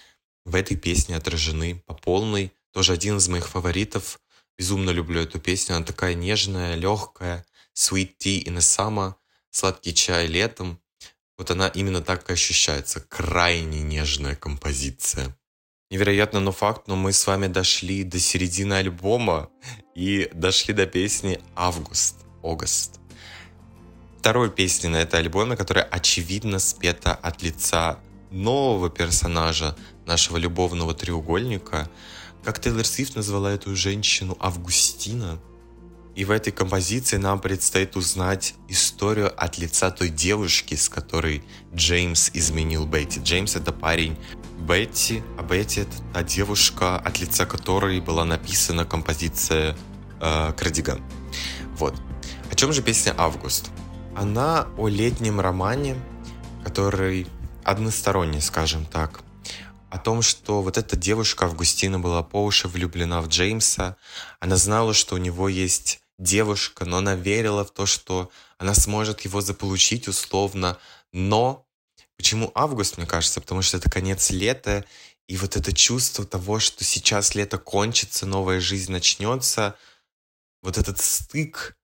в этой песне отражены по полной. Тоже один из моих фаворитов. Безумно люблю эту песню. Она такая нежная, легкая. Sweet tea in the summer. Сладкий чай летом. Вот она именно так и ощущается. Крайне нежная композиция. Невероятно, но факт, но мы с вами дошли до середины альбома и дошли до песни «Август», «Огост». Второй песни на этом альбоме, которая очевидно спета от лица нового персонажа нашего любовного треугольника. Как Тейлор Свифт назвала эту женщину Августина – и в этой композиции нам предстоит узнать историю от лица той девушки, с которой Джеймс изменил Бетти. Джеймс — это парень Бетти, а Бетти — это та девушка, от лица которой была написана композиция э, «Кардиган». Вот. О чем же песня «Август»? Она о летнем романе, который односторонний, скажем так. О том, что вот эта девушка Августина была по уши влюблена в Джеймса. Она знала, что у него есть девушка, но она верила в то, что она сможет его заполучить условно. Но почему август, мне кажется? Потому что это конец лета, И вот это чувство того, что сейчас лето кончится, новая жизнь начнется, вот этот стык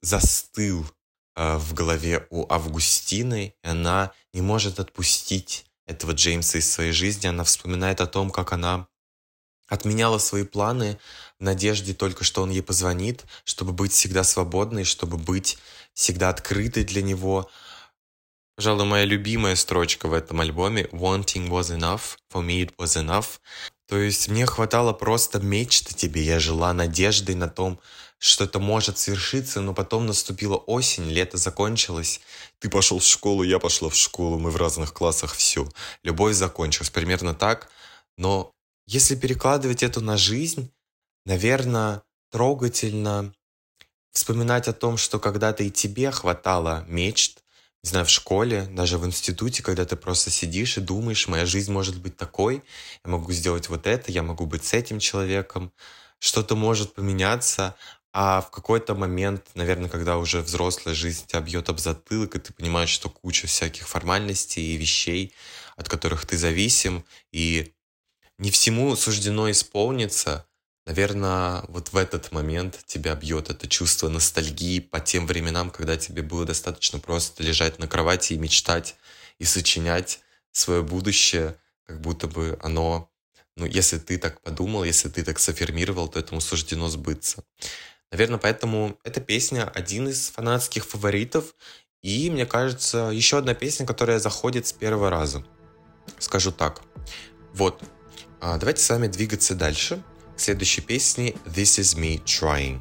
застыл э, в голове у Августины, и она не может отпустить этого Джеймса из своей жизни. Она вспоминает о том, как она отменяла свои планы в надежде только, что он ей позвонит, чтобы быть всегда свободной, чтобы быть всегда открытой для него. Пожалуй, моя любимая строчка в этом альбоме «Wanting was enough, for me it was enough». То есть мне хватало просто мечты тебе, я жила надеждой на том, что это может свершиться, но потом наступила осень, лето закончилось. Ты пошел в школу, я пошла в школу, мы в разных классах, все. Любовь закончилась, примерно так. Но если перекладывать это на жизнь, наверное, трогательно вспоминать о том, что когда-то и тебе хватало мечт, не знаю, в школе, даже в институте, когда ты просто сидишь и думаешь, моя жизнь может быть такой, я могу сделать вот это, я могу быть с этим человеком, что-то может поменяться, а в какой-то момент, наверное, когда уже взрослая жизнь тебя бьет об затылок, и ты понимаешь, что куча всяких формальностей и вещей, от которых ты зависим, и не всему суждено исполниться, наверное, вот в этот момент тебя бьет это чувство ностальгии по тем временам, когда тебе было достаточно просто лежать на кровати и мечтать, и сочинять свое будущее, как будто бы оно, ну, если ты так подумал, если ты так софермировал, то этому суждено сбыться. Наверное, поэтому эта песня один из фанатских фаворитов. И, мне кажется, еще одна песня, которая заходит с первого раза. Скажу так. Вот. А давайте с вами двигаться дальше. Следующей песне This is me trying.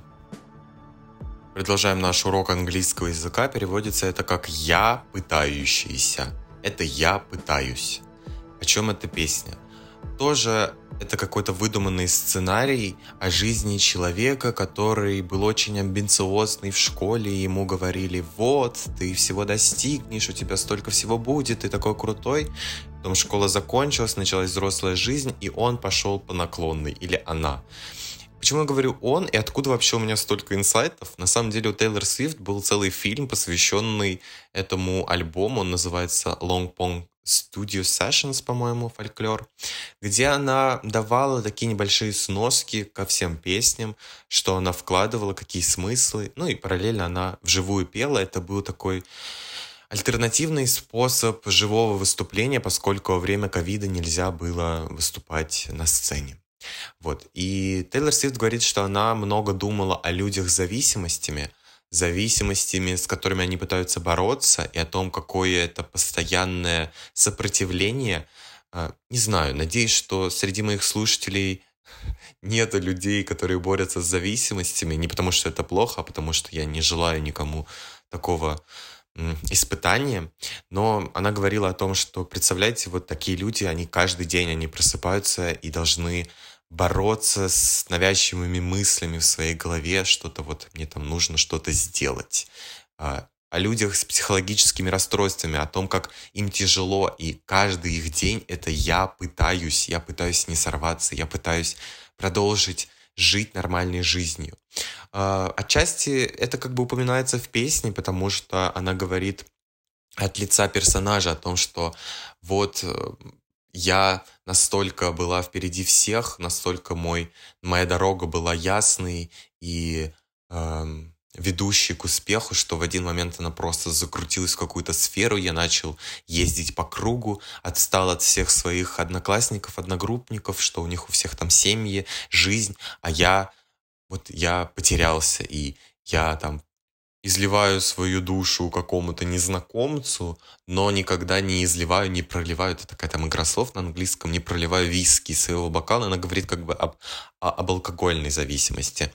Продолжаем наш урок английского языка. Переводится это как «я пытающийся». Это «я пытаюсь». О чем эта песня? Тоже это какой-то выдуманный сценарий о жизни человека, который был очень амбициозный в школе, и ему говорили, вот, ты всего достигнешь, у тебя столько всего будет, ты такой крутой. Потом школа закончилась, началась взрослая жизнь, и он пошел по наклонной, или она. Почему я говорю он и откуда вообще у меня столько инсайтов? На самом деле у Тейлор Свифт был целый фильм, посвященный этому альбому. Он называется Long Pong Studio Sessions, по-моему, фольклор, где она давала такие небольшие сноски ко всем песням, что она вкладывала, какие смыслы, ну и параллельно она вживую пела. Это был такой альтернативный способ живого выступления, поскольку во время ковида нельзя было выступать на сцене. Вот. И Тейлор Свифт говорит, что она много думала о людях с зависимостями, зависимостями, с которыми они пытаются бороться, и о том, какое это постоянное сопротивление. А, не знаю, надеюсь, что среди моих слушателей нет людей, которые борются с зависимостями, не потому что это плохо, а потому что я не желаю никому такого испытания. Но она говорила о том, что, представляете, вот такие люди, они каждый день, они просыпаются и должны бороться с навязчивыми мыслями в своей голове, что-то вот мне там нужно что-то сделать. А, о людях с психологическими расстройствами, о том, как им тяжело, и каждый их день это я пытаюсь, я пытаюсь не сорваться, я пытаюсь продолжить жить нормальной жизнью. А, отчасти это как бы упоминается в песне, потому что она говорит от лица персонажа о том, что вот э, я настолько была впереди всех, настолько мой, моя дорога была ясной и э, ведущей к успеху, что в один момент она просто закрутилась в какую-то сферу, я начал ездить по кругу, отстал от всех своих одноклассников, одногруппников, что у них у всех там семьи, жизнь, а я вот я потерялся, и я там изливаю свою душу какому-то незнакомцу, но никогда не изливаю, не проливаю, это такая там игра слов на английском, не проливаю виски из своего бокала, она говорит как бы об, об алкогольной зависимости.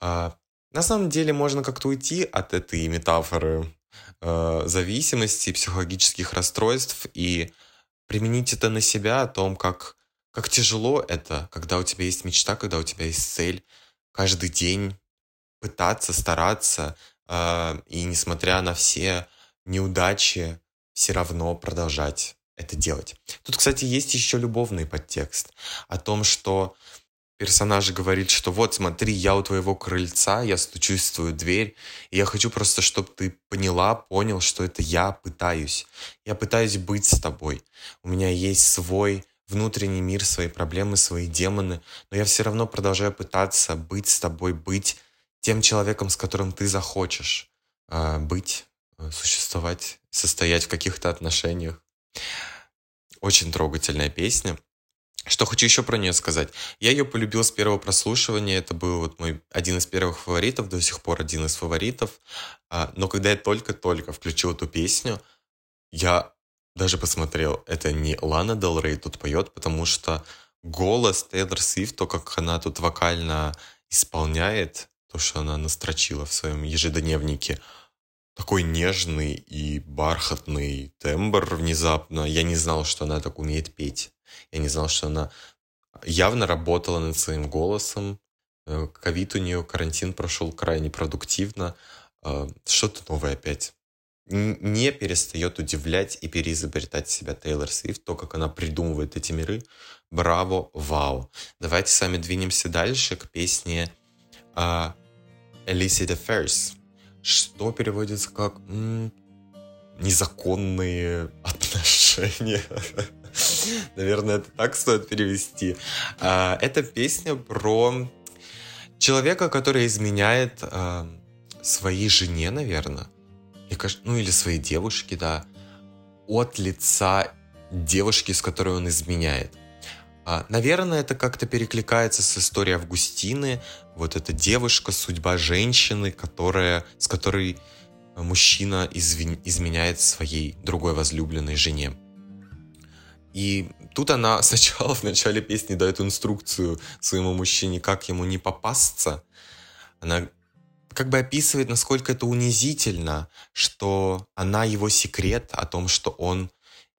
А, на самом деле можно как-то уйти от этой метафоры э, зависимости, психологических расстройств и применить это на себя, о том, как, как тяжело это, когда у тебя есть мечта, когда у тебя есть цель, каждый день пытаться, стараться, а, и несмотря на все неудачи, все равно продолжать это делать. Тут, кстати, есть еще любовный подтекст о том, что персонаж говорит, что вот смотри, я у твоего крыльца, я стучусь в твою дверь, и я хочу просто, чтобы ты поняла, понял, что это я пытаюсь. Я пытаюсь быть с тобой. У меня есть свой внутренний мир, свои проблемы, свои демоны, но я все равно продолжаю пытаться быть с тобой, быть тем человеком, с которым ты захочешь э, быть, существовать, состоять в каких-то отношениях. Очень трогательная песня. Что хочу еще про нее сказать. Я ее полюбил с первого прослушивания. Это был вот мой один из первых фаворитов, до сих пор один из фаворитов. А, но когда я только-только включил эту песню, я даже посмотрел, это не Лана Дел Рей тут поет, потому что голос Тейлор Свифт, то, как она тут вокально исполняет, то, что она настрочила в своем ежедневнике, такой нежный и бархатный тембр внезапно. Я не знал, что она так умеет петь. Я не знал, что она явно работала над своим голосом. Э, ковид у нее, карантин прошел крайне продуктивно. Э, что-то новое опять не перестает удивлять и переизобретать себя Тейлор Свифт, то, как она придумывает эти миры. Браво, вау. Давайте с вами двинемся дальше к песне uh, Illicit Affairs, что переводится как м- незаконные отношения. Наверное, это так стоит перевести. Uh, это песня про человека, который изменяет uh, своей жене, наверное ну или своей девушки, да, от лица девушки, с которой он изменяет. А, наверное, это как-то перекликается с историей Августины. Вот эта девушка, судьба женщины, которая, с которой мужчина извин, изменяет своей другой возлюбленной жене. И тут она сначала в начале песни дает инструкцию своему мужчине, как ему не попасться. Она как бы описывает, насколько это унизительно, что она его секрет о том, что он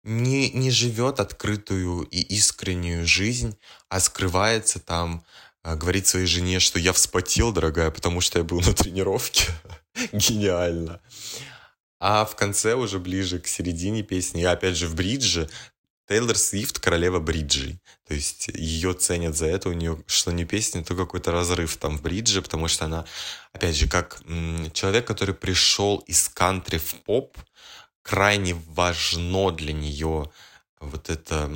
не, не живет открытую и искреннюю жизнь, а скрывается там, а, говорит своей жене, что я вспотел, дорогая, потому что я был на тренировке. Гениально. А в конце, уже ближе к середине песни, опять же в бридже, Тейлор Свифт королева бриджей. То есть ее ценят за это, у нее что не песня, то какой-то разрыв там в бридже, потому что она, опять же, как человек, который пришел из кантри в поп, крайне важно для нее вот это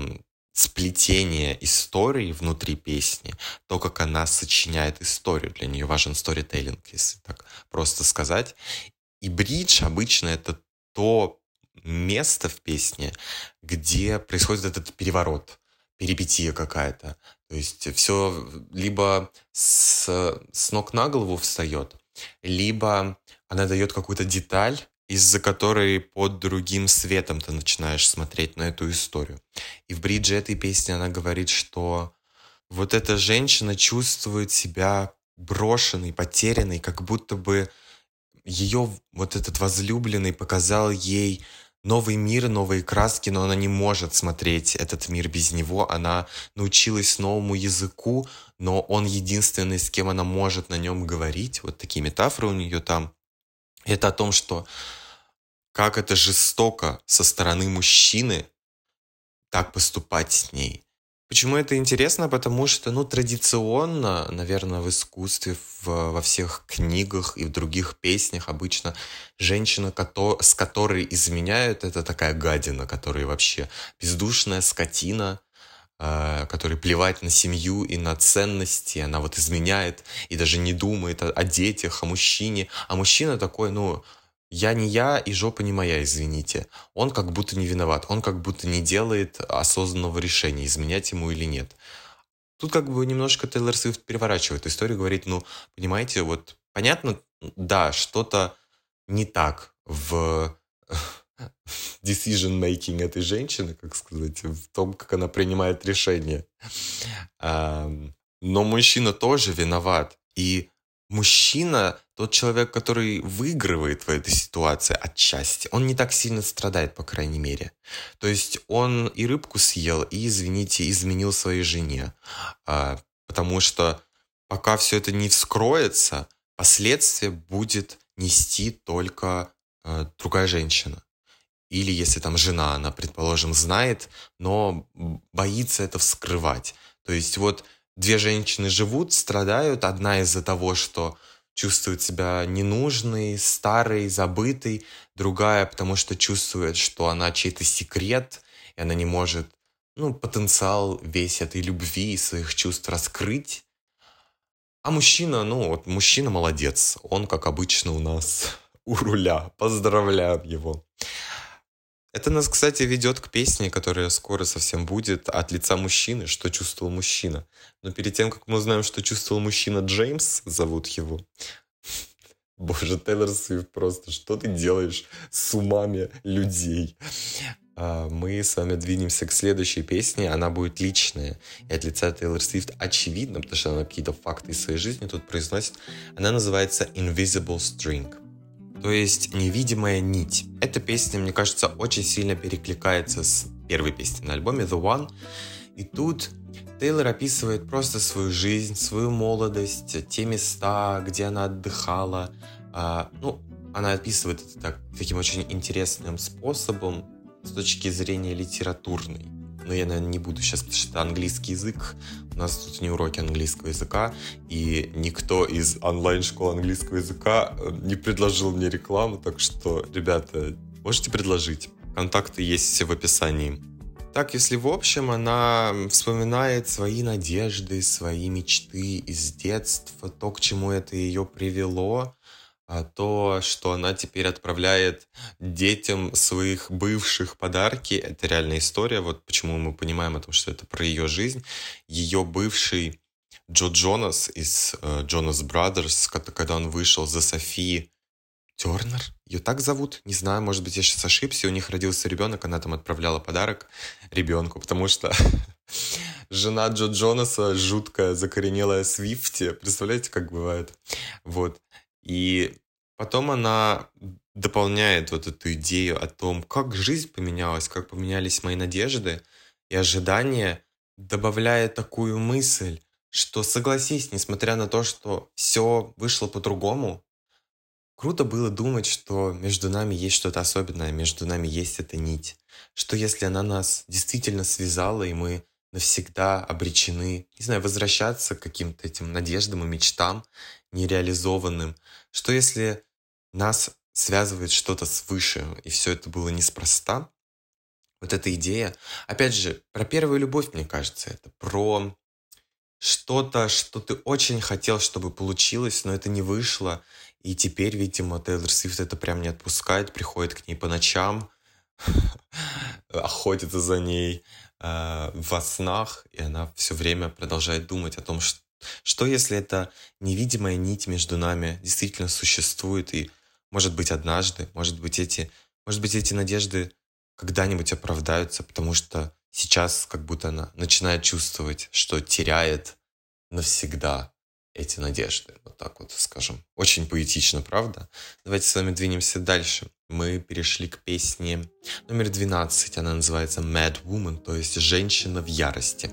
сплетение истории внутри песни, то, как она сочиняет историю. Для нее важен сторителлинг, если так просто сказать. И бридж обычно это то место в песне, где происходит этот переворот, перипетия какая-то. То есть все либо с, с ног на голову встает, либо она дает какую-то деталь, из-за которой под другим светом ты начинаешь смотреть на эту историю. И в бридже этой песни она говорит, что вот эта женщина чувствует себя брошенной, потерянной, как будто бы ее вот этот возлюбленный показал ей новый мир, новые краски, но она не может смотреть этот мир без него. Она научилась новому языку, но он единственный, с кем она может на нем говорить. Вот такие метафоры у нее там. Это о том, что как это жестоко со стороны мужчины так поступать с ней. Почему это интересно? Потому что, ну, традиционно, наверное, в искусстве, в, во всех книгах и в других песнях обычно женщина, кото, с которой изменяют, это такая гадина, которая вообще бездушная скотина, э, которой плевать на семью и на ценности, она вот изменяет и даже не думает о, о детях, о мужчине. А мужчина такой, ну, я не я и жопа не моя, извините. Он как будто не виноват, он как будто не делает осознанного решения, изменять ему или нет. Тут как бы немножко Тейлор Свифт переворачивает историю, говорит, ну, понимаете, вот понятно, да, что-то не так в decision making этой женщины, как сказать, в том, как она принимает решения. Но мужчина тоже виноват. И мужчина, тот человек, который выигрывает в этой ситуации отчасти, он не так сильно страдает, по крайней мере. То есть он и рыбку съел, и, извините, изменил своей жене. А, потому что пока все это не вскроется, последствия будет нести только а, другая женщина. Или если там жена, она, предположим, знает, но боится это вскрывать. То есть вот две женщины живут, страдают. Одна из-за того, что чувствует себя ненужной, старой, забытой. Другая, потому что чувствует, что она чей-то секрет, и она не может ну, потенциал весь этой любви и своих чувств раскрыть. А мужчина, ну, вот мужчина молодец. Он, как обычно, у нас у руля. Поздравляем его. Это нас, кстати, ведет к песне, которая скоро совсем будет, от лица мужчины, что чувствовал мужчина. Но перед тем, как мы узнаем, что чувствовал мужчина Джеймс, зовут его, Боже, Тейлор Свифт, просто что ты делаешь с умами людей? А, мы с вами двинемся к следующей песне. Она будет личная. И от лица Тейлор Свифт очевидно, потому что она какие-то факты из своей жизни тут произносит. Она называется Invisible String. То есть невидимая нить. Эта песня, мне кажется, очень сильно перекликается с первой песней на альбоме The One. И тут Тейлор описывает просто свою жизнь, свою молодость, те места, где она отдыхала. А, ну, она описывает это так, таким очень интересным способом с точки зрения литературной. Но я, наверное, не буду сейчас, потому что это английский язык. У нас тут не уроки английского языка, и никто из онлайн-школ английского языка э, не предложил мне рекламу, так что, ребята, можете предложить. Контакты есть в описании. Так, если в общем, она вспоминает свои надежды, свои мечты из детства, то, к чему это ее привело, то, что она теперь отправляет детям своих бывших подарки, это реальная история. Вот почему мы понимаем о том, что это про ее жизнь. Ее бывший Джо Джонас из Джонас uh, Brothers, когда он вышел за Софи Тернер, ее так зовут, не знаю, может быть, я сейчас ошибся, у них родился ребенок, она там отправляла подарок ребенку, потому что жена Джо Джонаса жуткая, закоренелая Свифти, представляете, как бывает? Вот. И потом она дополняет вот эту идею о том, как жизнь поменялась, как поменялись мои надежды и ожидания, добавляя такую мысль, что согласись, несмотря на то, что все вышло по-другому, Круто было думать, что между нами есть что-то особенное, между нами есть эта нить. Что если она нас действительно связала, и мы навсегда обречены, не знаю, возвращаться к каким-то этим надеждам и мечтам нереализованным. Что если нас связывает что-то свыше, и все это было неспроста? Вот эта идея. Опять же, про первую любовь, мне кажется, это про что-то, что ты очень хотел, чтобы получилось, но это не вышло, и теперь, видимо, Тейлор Свифт это прям не отпускает, приходит к ней по ночам, охотится за ней э, во снах, и она все время продолжает думать о том, что, что если эта невидимая нить между нами действительно существует, и, может быть, однажды, может быть, эти, может быть, эти надежды когда-нибудь оправдаются, потому что сейчас как будто она начинает чувствовать, что теряет навсегда эти надежды. Вот так вот скажем. Очень поэтично, правда? Давайте с вами двинемся дальше. Мы перешли к песне номер 12. Она называется Mad Woman, то есть «Женщина в ярости».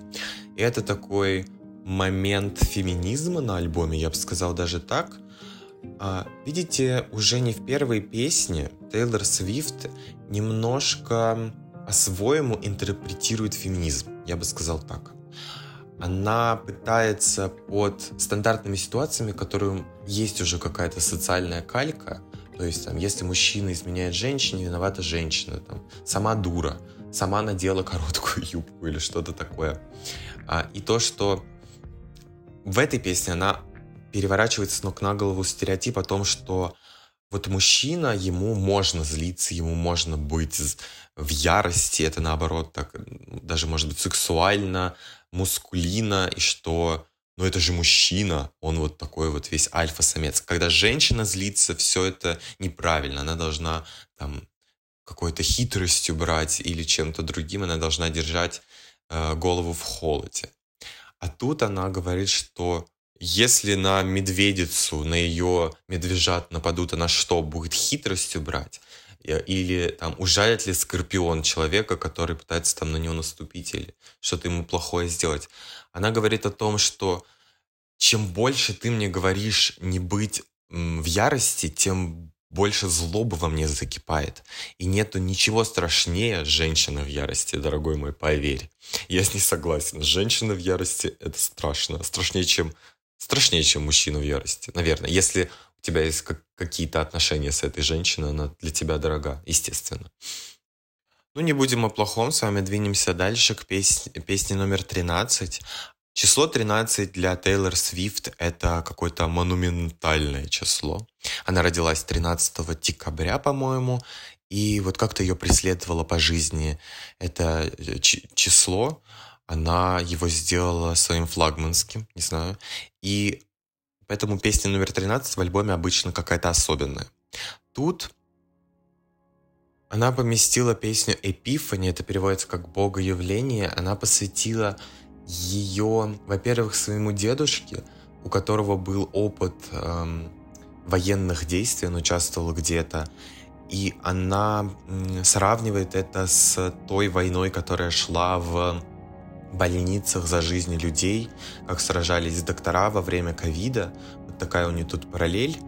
И это такой момент феминизма на альбоме, я бы сказал даже так. А, видите, уже не в первой песне Тейлор Свифт немножко по-своему интерпретирует феминизм. Я бы сказал так она пытается под стандартными ситуациями, которым есть уже какая-то социальная калька, то есть там, если мужчина изменяет женщине, виновата женщина, там, сама дура, сама надела короткую юбку или что-то такое. А, и то, что в этой песне она переворачивает с ног на голову стереотип о том, что вот мужчина, ему можно злиться, ему можно быть в ярости, это наоборот так, даже может быть сексуально, мускулина, и что, ну это же мужчина, он вот такой вот весь альфа-самец. Когда женщина злится, все это неправильно, она должна там какой-то хитростью брать или чем-то другим, она должна держать э, голову в холоде. А тут она говорит, что если на медведицу, на ее медвежат нападут, она что, будет хитростью брать? Э, или там ужалит ли скорпион человека, который пытается там на него наступить или что-то ему плохое сделать. Она говорит о том, что чем больше ты мне говоришь не быть в ярости, тем больше злобы во мне закипает. И нету ничего страшнее женщины в ярости, дорогой мой, поверь. Я с ней согласен. Женщина в ярости — это страшно. Страшнее, чем страшнее, чем мужчина в ярости, наверное. Если у тебя есть какие-то отношения с этой женщиной, она для тебя дорога, естественно. Ну, не будем о плохом, с вами двинемся дальше к песне, песне номер 13. Число 13 для Тейлор Свифт — это какое-то монументальное число. Она родилась 13 декабря, по-моему, и вот как-то ее преследовало по жизни это э, число. Она его сделала своим флагманским, не знаю. И поэтому песня номер 13 в альбоме обычно какая-то особенная. Тут она поместила песню «Эпифани», это переводится как «Богоявление». Она посвятила ее, во-первых, своему дедушке, у которого был опыт эм, военных действий, он участвовал где-то, и она сравнивает это с той войной, которая шла в больницах за жизни людей, как сражались доктора во время ковида. Вот такая у нее тут параллель.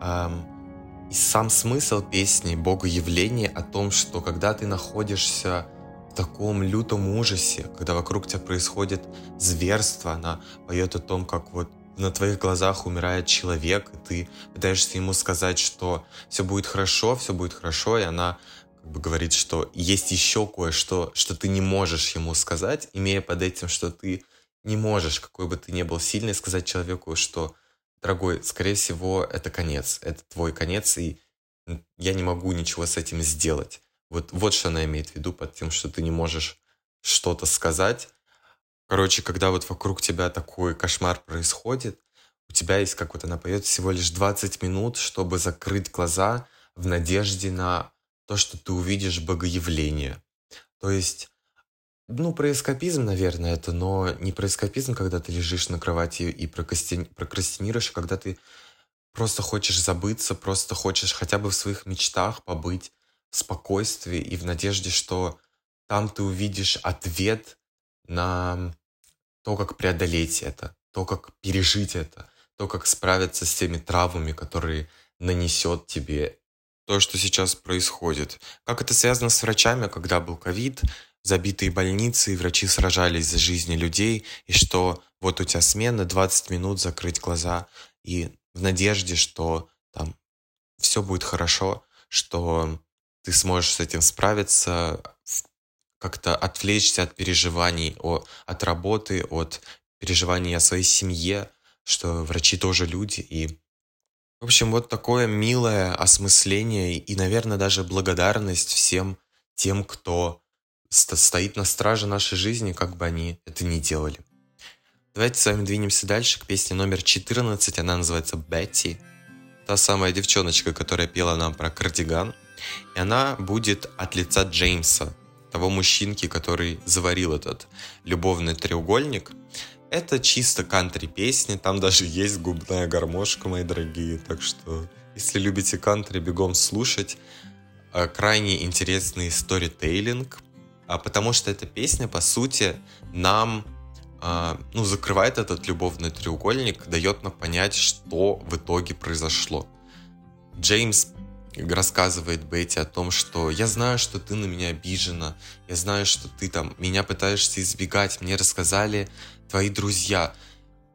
Эм, и сам смысл песни «Богоявление» о том, что когда ты находишься в таком лютом ужасе, когда вокруг тебя происходит зверство, она поет о том, как вот на твоих глазах умирает человек, и ты пытаешься ему сказать, что все будет хорошо, все будет хорошо, и она как бы говорит, что есть еще кое-что, что ты не можешь ему сказать, имея под этим, что ты не можешь, какой бы ты ни был сильный, сказать человеку, что дорогой, скорее всего, это конец, это твой конец, и я не могу ничего с этим сделать. Вот, вот что она имеет в виду под тем, что ты не можешь что-то сказать. Короче, когда вот вокруг тебя такой кошмар происходит, у тебя есть, как вот она поет, всего лишь 20 минут, чтобы закрыть глаза в надежде на то, что ты увидишь богоявление. То есть ну, про эскапизм, наверное, это, но не про эскапизм, когда ты лежишь на кровати и прокрастинируешь, а когда ты просто хочешь забыться, просто хочешь хотя бы в своих мечтах побыть спокойствии и в надежде, что там ты увидишь ответ на то, как преодолеть это, то, как пережить это, то, как справиться с теми травмами, которые нанесет тебе то, что сейчас происходит. Как это связано с врачами, когда был ковид, забитые больницы, и врачи сражались за жизни людей, и что вот у тебя смена, 20 минут закрыть глаза, и в надежде, что там все будет хорошо, что ты сможешь с этим справиться, как-то отвлечься от переживаний о, от работы, от переживаний о своей семье, что врачи тоже люди. И, в общем, вот такое милое осмысление и, наверное, даже благодарность всем тем, кто стоит на страже нашей жизни, как бы они это ни делали. Давайте с вами двинемся дальше к песне номер 14, она называется «Бетти». Та самая девчоночка, которая пела нам про кардиган. И она будет от лица Джеймса, того мужчинки, который заварил этот любовный треугольник. Это чисто кантри песни, там даже есть губная гармошка, мои дорогие, так что если любите кантри, бегом слушать. Э, крайне интересный сторитейлинг, а, потому что эта песня, по сути, нам а, ну, закрывает этот любовный треугольник, дает нам понять, что в итоге произошло. Джеймс рассказывает Бетти о том, что я знаю, что ты на меня обижена, я знаю, что ты там меня пытаешься избегать, мне рассказали твои друзья,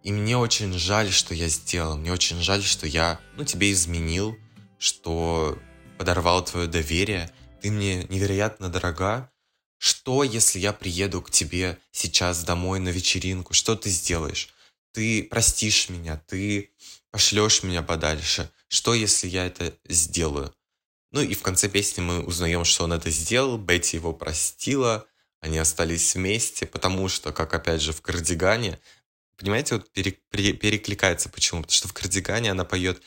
и мне очень жаль, что я сделал, мне очень жаль, что я, ну, тебе изменил, что подорвал твое доверие, ты мне невероятно дорога, что, если я приеду к тебе сейчас домой на вечеринку? Что ты сделаешь? Ты простишь меня, ты пошлешь меня подальше. Что, если я это сделаю? Ну и в конце песни мы узнаем, что он это сделал, Бетти его простила, они остались вместе, потому что, как опять же в «Кардигане», понимаете, вот перекликается почему? Потому что в «Кардигане» она поет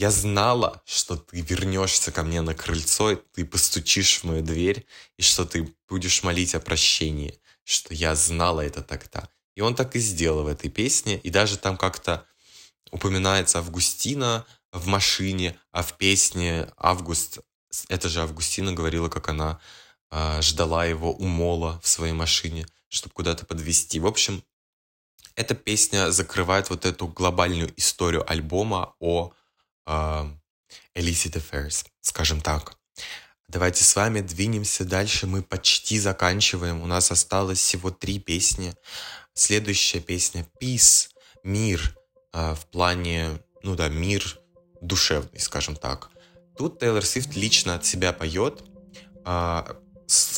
я знала, что ты вернешься ко мне на крыльцо, и ты постучишь в мою дверь, и что ты будешь молить о прощении, что я знала это тогда. И он так и сделал в этой песне, и даже там как-то упоминается Августина в машине, а в песне Август, это же Августина говорила, как она э, ждала его у мола в своей машине, чтобы куда-то подвести. В общем, эта песня закрывает вот эту глобальную историю альбома о uh, illicit affairs, скажем так. Давайте с вами двинемся дальше. Мы почти заканчиваем. У нас осталось всего три песни. Следующая песня Peace, мир э, в плане, ну да, мир душевный, скажем так. Тут Тейлор Свифт лично от себя поет. Э,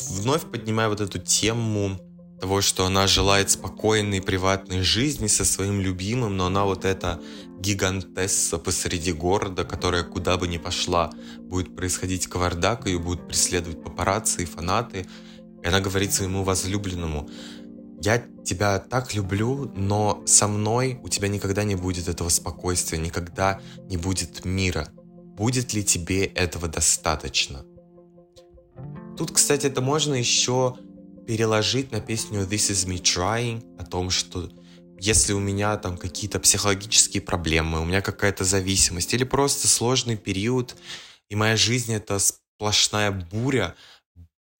вновь поднимая вот эту тему того, что она желает спокойной приватной жизни со своим любимым, но она вот эта гигантесса посреди города, которая куда бы ни пошла, будет происходить кавардак, ее будут преследовать папарацци и фанаты. И она говорит своему возлюбленному, я тебя так люблю, но со мной у тебя никогда не будет этого спокойствия, никогда не будет мира. Будет ли тебе этого достаточно? Тут, кстати, это можно еще переложить на песню This Is Me Trying о том, что если у меня там какие-то психологические проблемы, у меня какая-то зависимость или просто сложный период, и моя жизнь это сплошная буря,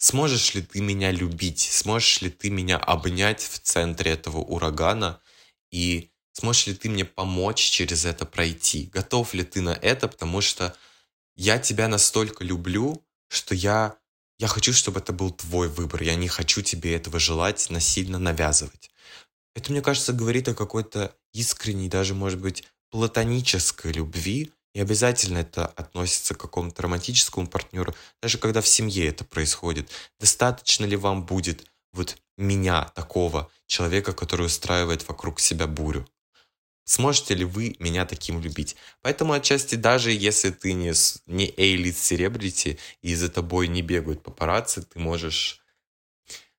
сможешь ли ты меня любить, сможешь ли ты меня обнять в центре этого урагана и сможешь ли ты мне помочь через это пройти, готов ли ты на это, потому что я тебя настолько люблю, что я я хочу, чтобы это был твой выбор. Я не хочу тебе этого желать, насильно навязывать. Это, мне кажется, говорит о какой-то искренней, даже, может быть, платонической любви. И обязательно это относится к какому-то романтическому партнеру, даже когда в семье это происходит. Достаточно ли вам будет вот меня, такого человека, который устраивает вокруг себя бурю? Сможете ли вы меня таким любить? Поэтому отчасти даже если ты не, не A-лид селебрити и за тобой не бегают папарацци, ты можешь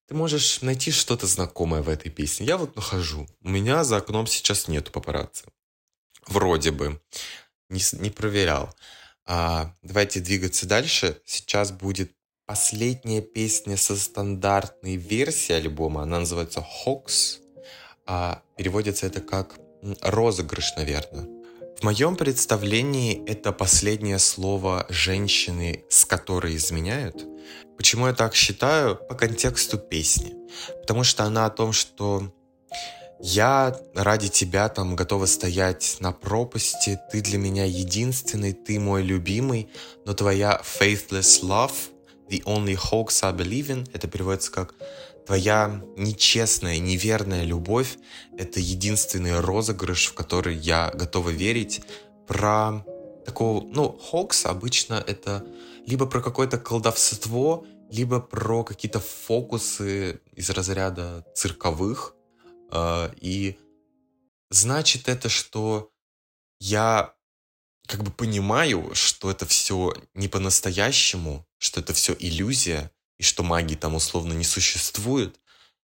ты можешь найти что-то знакомое в этой песне. Я вот нахожу. У меня за окном сейчас нету папарацци. Вроде бы. Не, не проверял. А, давайте двигаться дальше. Сейчас будет последняя песня со стандартной версией альбома. Она называется Hawks. А, переводится это как розыгрыш, наверное. В моем представлении это последнее слово женщины, с которой изменяют. Почему я так считаю? По контексту песни. Потому что она о том, что я ради тебя там готова стоять на пропасти, ты для меня единственный, ты мой любимый, но твоя faithless love, the only hoax I believe in, это переводится как Твоя нечестная, неверная любовь — это единственный розыгрыш, в который я готова верить. Про такого, ну, Хокс обычно это либо про какое-то колдовство, либо про какие-то фокусы из разряда цирковых. А, и значит это, что я как бы понимаю, что это все не по-настоящему, что это все иллюзия, и что магии там условно не существует,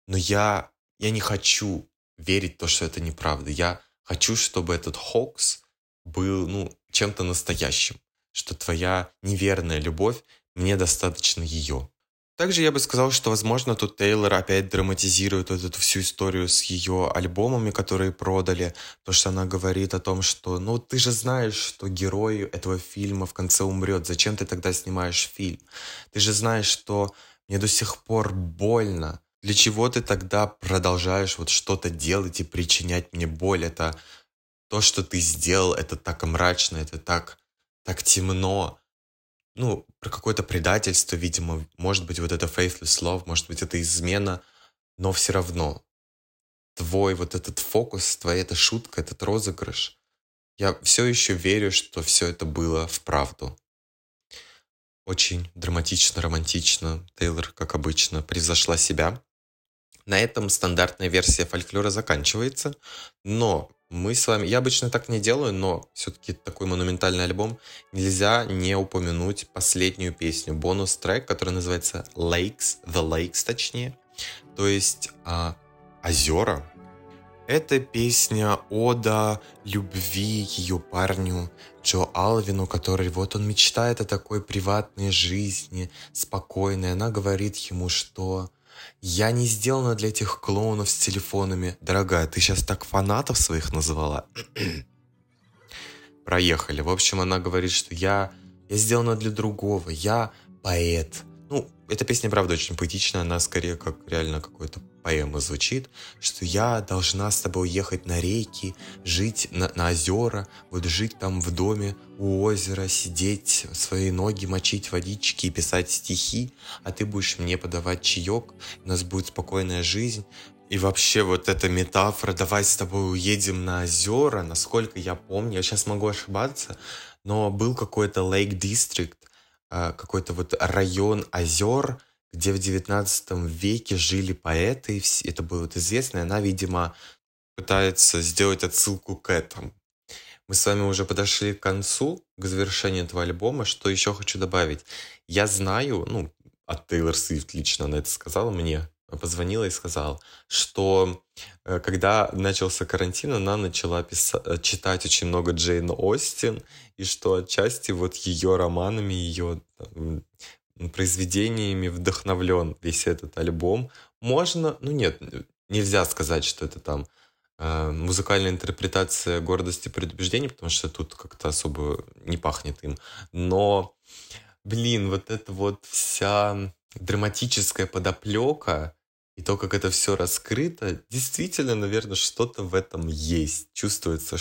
но я, я не хочу верить в то, что это неправда. Я хочу, чтобы этот Хокс был ну, чем-то настоящим, что твоя неверная любовь, мне достаточно ее. Также я бы сказал, что, возможно, тут Тейлор опять драматизирует вот эту всю историю с ее альбомами, которые продали, потому что она говорит о том, что, ну, ты же знаешь, что герой этого фильма в конце умрет, зачем ты тогда снимаешь фильм? Ты же знаешь, что мне до сих пор больно, для чего ты тогда продолжаешь вот что-то делать и причинять мне боль? Это то, что ты сделал, это так мрачно, это так, так темно, ну, про какое-то предательство, видимо, может быть, вот это faithless love, может быть, это измена, но все равно твой вот этот фокус, твоя эта шутка, этот розыгрыш, я все еще верю, что все это было вправду. Очень драматично, романтично. Тейлор, как обычно, превзошла себя. На этом стандартная версия фольклора заканчивается, но мы с вами, я обычно так не делаю, но все-таки такой монументальный альбом, нельзя не упомянуть последнюю песню, бонус-трек, который называется Lakes, The Lakes точнее, то есть а, озера. Это песня ода любви ее парню Джо Алвину, который вот он мечтает о такой приватной жизни, спокойной. Она говорит ему, что я не сделана для этих клоунов с телефонами. Дорогая, ты сейчас так фанатов своих называла. Проехали. В общем, она говорит, что я, я сделана для другого. Я поэт. Эта песня, правда, очень поэтичная. Она скорее как реально какой-то поэма звучит, что я должна с тобой ехать на реки, жить на, на озера, вот жить там в доме у озера, сидеть, свои ноги мочить водички и писать стихи, а ты будешь мне подавать чаек, у нас будет спокойная жизнь. И вообще вот эта метафора «давай с тобой уедем на озера», насколько я помню, я сейчас могу ошибаться, но был какой-то Lake District, какой-то вот район озер, где в 19 веке жили поэты, это было вот известно, и она, видимо, пытается сделать отсылку к этому. Мы с вами уже подошли к концу, к завершению этого альбома. Что еще хочу добавить? Я знаю, ну, от Тейлор Свифт лично она это сказала мне, позвонила и сказала, что э, когда начался карантин, она начала писать, э, читать очень много Джейн Остин, и что отчасти вот ее романами, ее произведениями вдохновлен весь этот альбом. Можно, ну нет, нельзя сказать, что это там э, музыкальная интерпретация гордости и предубеждений, потому что тут как-то особо не пахнет им. Но, блин, вот эта вот вся драматическая подоплека и то, как это все раскрыто, действительно, наверное, что-то в этом есть. Чувствуется,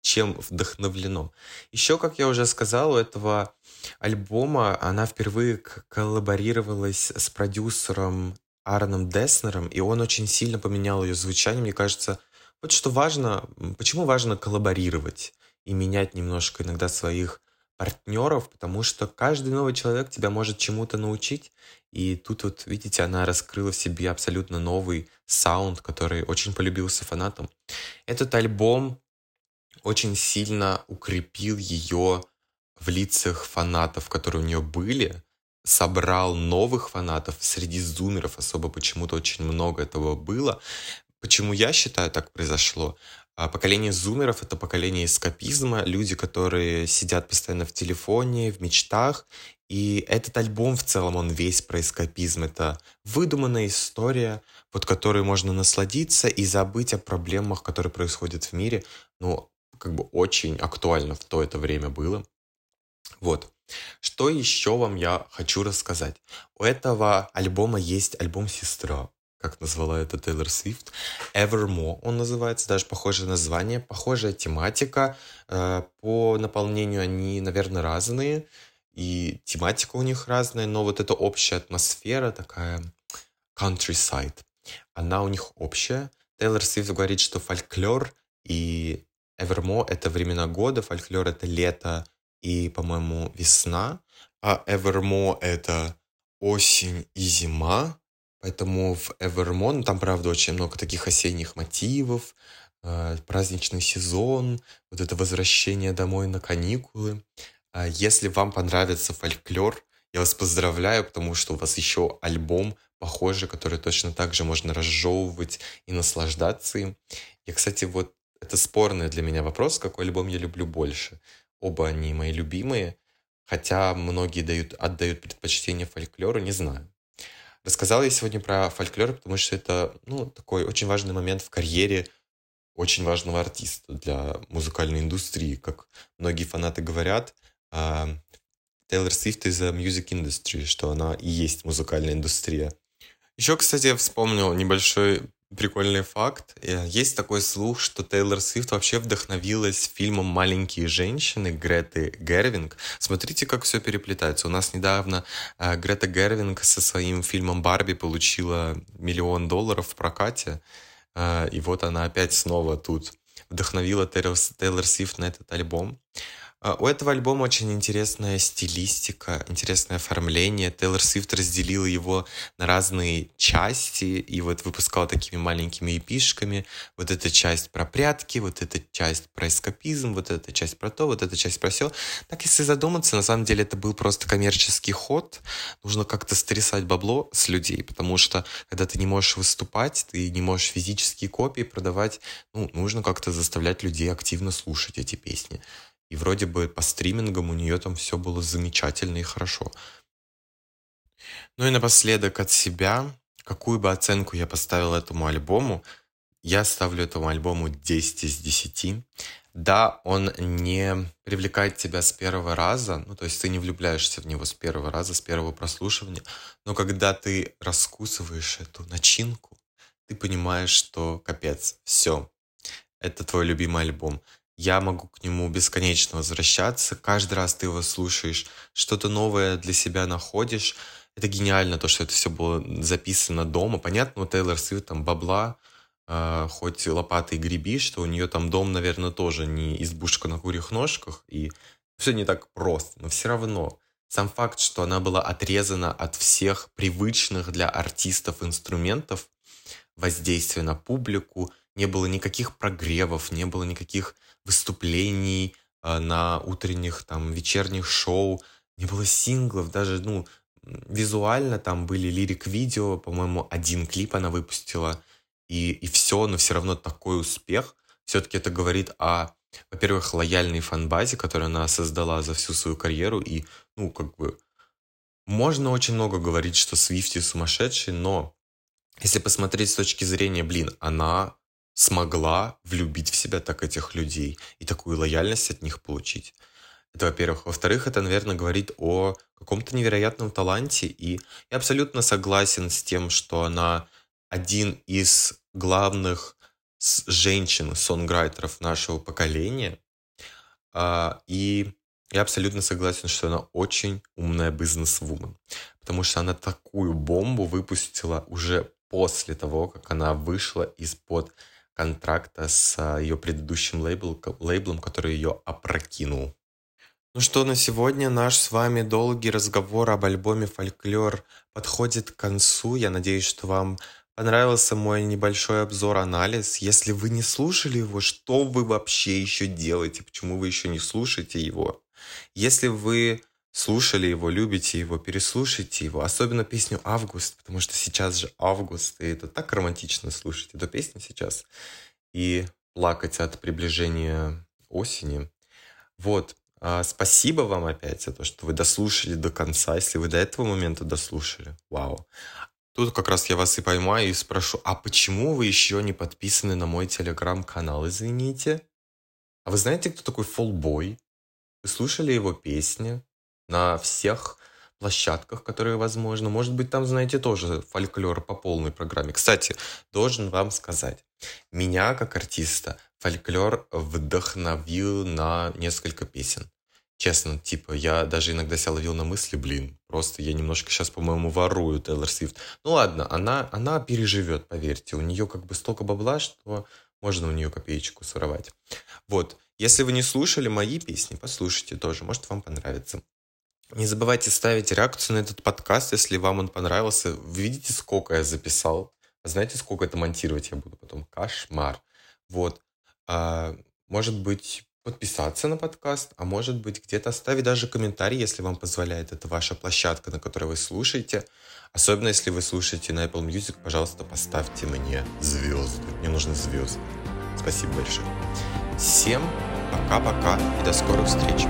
чем вдохновлено. Еще, как я уже сказал, у этого альбома она впервые коллаборировалась с продюсером Аароном Деснером, и он очень сильно поменял ее звучание. Мне кажется, вот что важно, почему важно коллаборировать и менять немножко иногда своих партнеров, потому что каждый новый человек тебя может чему-то научить. И тут вот, видите, она раскрыла в себе абсолютно новый саунд, который очень полюбился фанатам. Этот альбом очень сильно укрепил ее в лицах фанатов, которые у нее были, собрал новых фанатов среди зумеров, особо почему-то очень много этого было. Почему я считаю так произошло? А поколение зумеров — это поколение эскапизма, люди, которые сидят постоянно в телефоне, в мечтах, и этот альбом в целом, он весь про эскапизм. Это выдуманная история, под которой можно насладиться и забыть о проблемах, которые происходят в мире. Ну, как бы очень актуально в то это время было. Вот. Что еще вам я хочу рассказать? У этого альбома есть альбом «Сестра», как назвала это Тейлор Свифт. Evermore он называется, даже похожее название, похожая тематика. Э, по наполнению они, наверное, разные, и тематика у них разная, но вот эта общая атмосфера такая countryside, она у них общая. Тейлор Свифт говорит, что фольклор и Evermore — это времена года, фольклор — это лето, и, по-моему, весна, а Evermore — это осень и зима, поэтому в ну, там, правда, очень много таких осенних мотивов, э, праздничный сезон, вот это возвращение домой на каникулы. А если вам понравится фольклор, я вас поздравляю, потому что у вас еще альбом похожий, который точно так же можно разжевывать и наслаждаться им. Я, кстати, вот это спорный для меня вопрос, какой альбом я люблю больше. Оба они мои любимые, хотя многие дают, отдают предпочтение фольклору, не знаю. Рассказал я сегодня про фольклор, потому что это ну, такой очень важный момент в карьере очень важного артиста для музыкальной индустрии. Как многие фанаты говорят, Тейлор Свифт из music industry, что она и есть музыкальная индустрия. Еще, кстати, я вспомнил небольшой Прикольный факт. Э, есть такой слух, что Тейлор Свифт вообще вдохновилась фильмом «Маленькие женщины» Греты Гервинг. Смотрите, как все переплетается. У нас недавно э, Грета Гервинг со своим фильмом «Барби» получила миллион долларов в прокате. Э, и вот она опять снова тут вдохновила Тейлор, Свифт на этот альбом. А, у этого альбома очень интересная стилистика, интересное оформление. Тейлор Свифт разделила его на разные части и вот выпускала такими маленькими эпишками. Вот эта часть про прятки, вот эта часть про эскапизм, вот эта часть про то, вот эта часть про все. Так, если задуматься, на самом деле это был просто коммерческий ход. Нужно как-то стрясать бабло с людей, потому что когда ты не можешь выступать, ты не можешь физические копии продавать, ну, нужно как-то заставлять людей активно слушать эти песни. И вроде бы по стримингам у нее там все было замечательно и хорошо. Ну и напоследок от себя, какую бы оценку я поставил этому альбому, я ставлю этому альбому 10 из 10. Да, он не привлекает тебя с первого раза, ну то есть ты не влюбляешься в него с первого раза, с первого прослушивания, но когда ты раскусываешь эту начинку, ты понимаешь, что капец, все, это твой любимый альбом я могу к нему бесконечно возвращаться. Каждый раз ты его слушаешь, что-то новое для себя находишь. Это гениально, то, что это все было записано дома. Понятно, у Тейлор Свифт там бабла, э, хоть лопатой греби, что у нее там дом, наверное, тоже не избушка на курьих ножках, и все не так просто, но все равно сам факт, что она была отрезана от всех привычных для артистов инструментов воздействия на публику, не было никаких прогревов, не было никаких выступлений э, на утренних, там, вечерних шоу, не было синглов, даже, ну, визуально там были лирик-видео, по-моему, один клип она выпустила, и, и все, но все равно такой успех. Все-таки это говорит о, во-первых, лояльной фанбазе, которую она создала за всю свою карьеру, и, ну, как бы, можно очень много говорить, что Свифти сумасшедший, но если посмотреть с точки зрения, блин, она смогла влюбить в себя так этих людей и такую лояльность от них получить. Это, во-первых. Во-вторых, это, наверное, говорит о каком-то невероятном таланте. И я абсолютно согласен с тем, что она один из главных женщин-сонграйтеров нашего поколения. А, и я абсолютно согласен, что она очень умная бизнес-вумен. Потому что она такую бомбу выпустила уже после того, как она вышла из-под контракта с а, ее предыдущим лейбл, лейблом, который ее опрокинул. Ну что, на сегодня наш с вами долгий разговор об альбоме «Фольклор» подходит к концу. Я надеюсь, что вам понравился мой небольшой обзор-анализ. Если вы не слушали его, что вы вообще еще делаете? Почему вы еще не слушаете его? Если вы слушали его, любите его, переслушайте его. Особенно песню «Август», потому что сейчас же август, и это так романтично слушать эту песню сейчас и плакать от приближения осени. Вот, а, спасибо вам опять за то, что вы дослушали до конца, если вы до этого момента дослушали. Вау. Тут как раз я вас и поймаю и спрошу, а почему вы еще не подписаны на мой телеграм-канал, извините? А вы знаете, кто такой Фолбой? Вы слушали его песни на всех площадках, которые возможно. Может быть, там, знаете, тоже фольклор по полной программе. Кстати, должен вам сказать, меня как артиста фольклор вдохновил на несколько песен. Честно, типа, я даже иногда себя ловил на мысли, блин, просто я немножко сейчас, по-моему, ворую Тейлор Свифт. Ну ладно, она, она переживет, поверьте. У нее как бы столько бабла, что можно у нее копеечку своровать. Вот. Если вы не слушали мои песни, послушайте тоже, может вам понравится. Не забывайте ставить реакцию на этот подкаст, если вам он понравился. Вы видите, сколько я записал. знаете, сколько это монтировать я буду потом? Кошмар. Вот. А, может быть, подписаться на подкаст, а может быть где-то оставить даже комментарий, если вам позволяет. Это ваша площадка, на которой вы слушаете. Особенно если вы слушаете на Apple Music, пожалуйста, поставьте мне звезды. Мне нужны звезды. Спасибо большое. Всем пока-пока и до скорых встреч.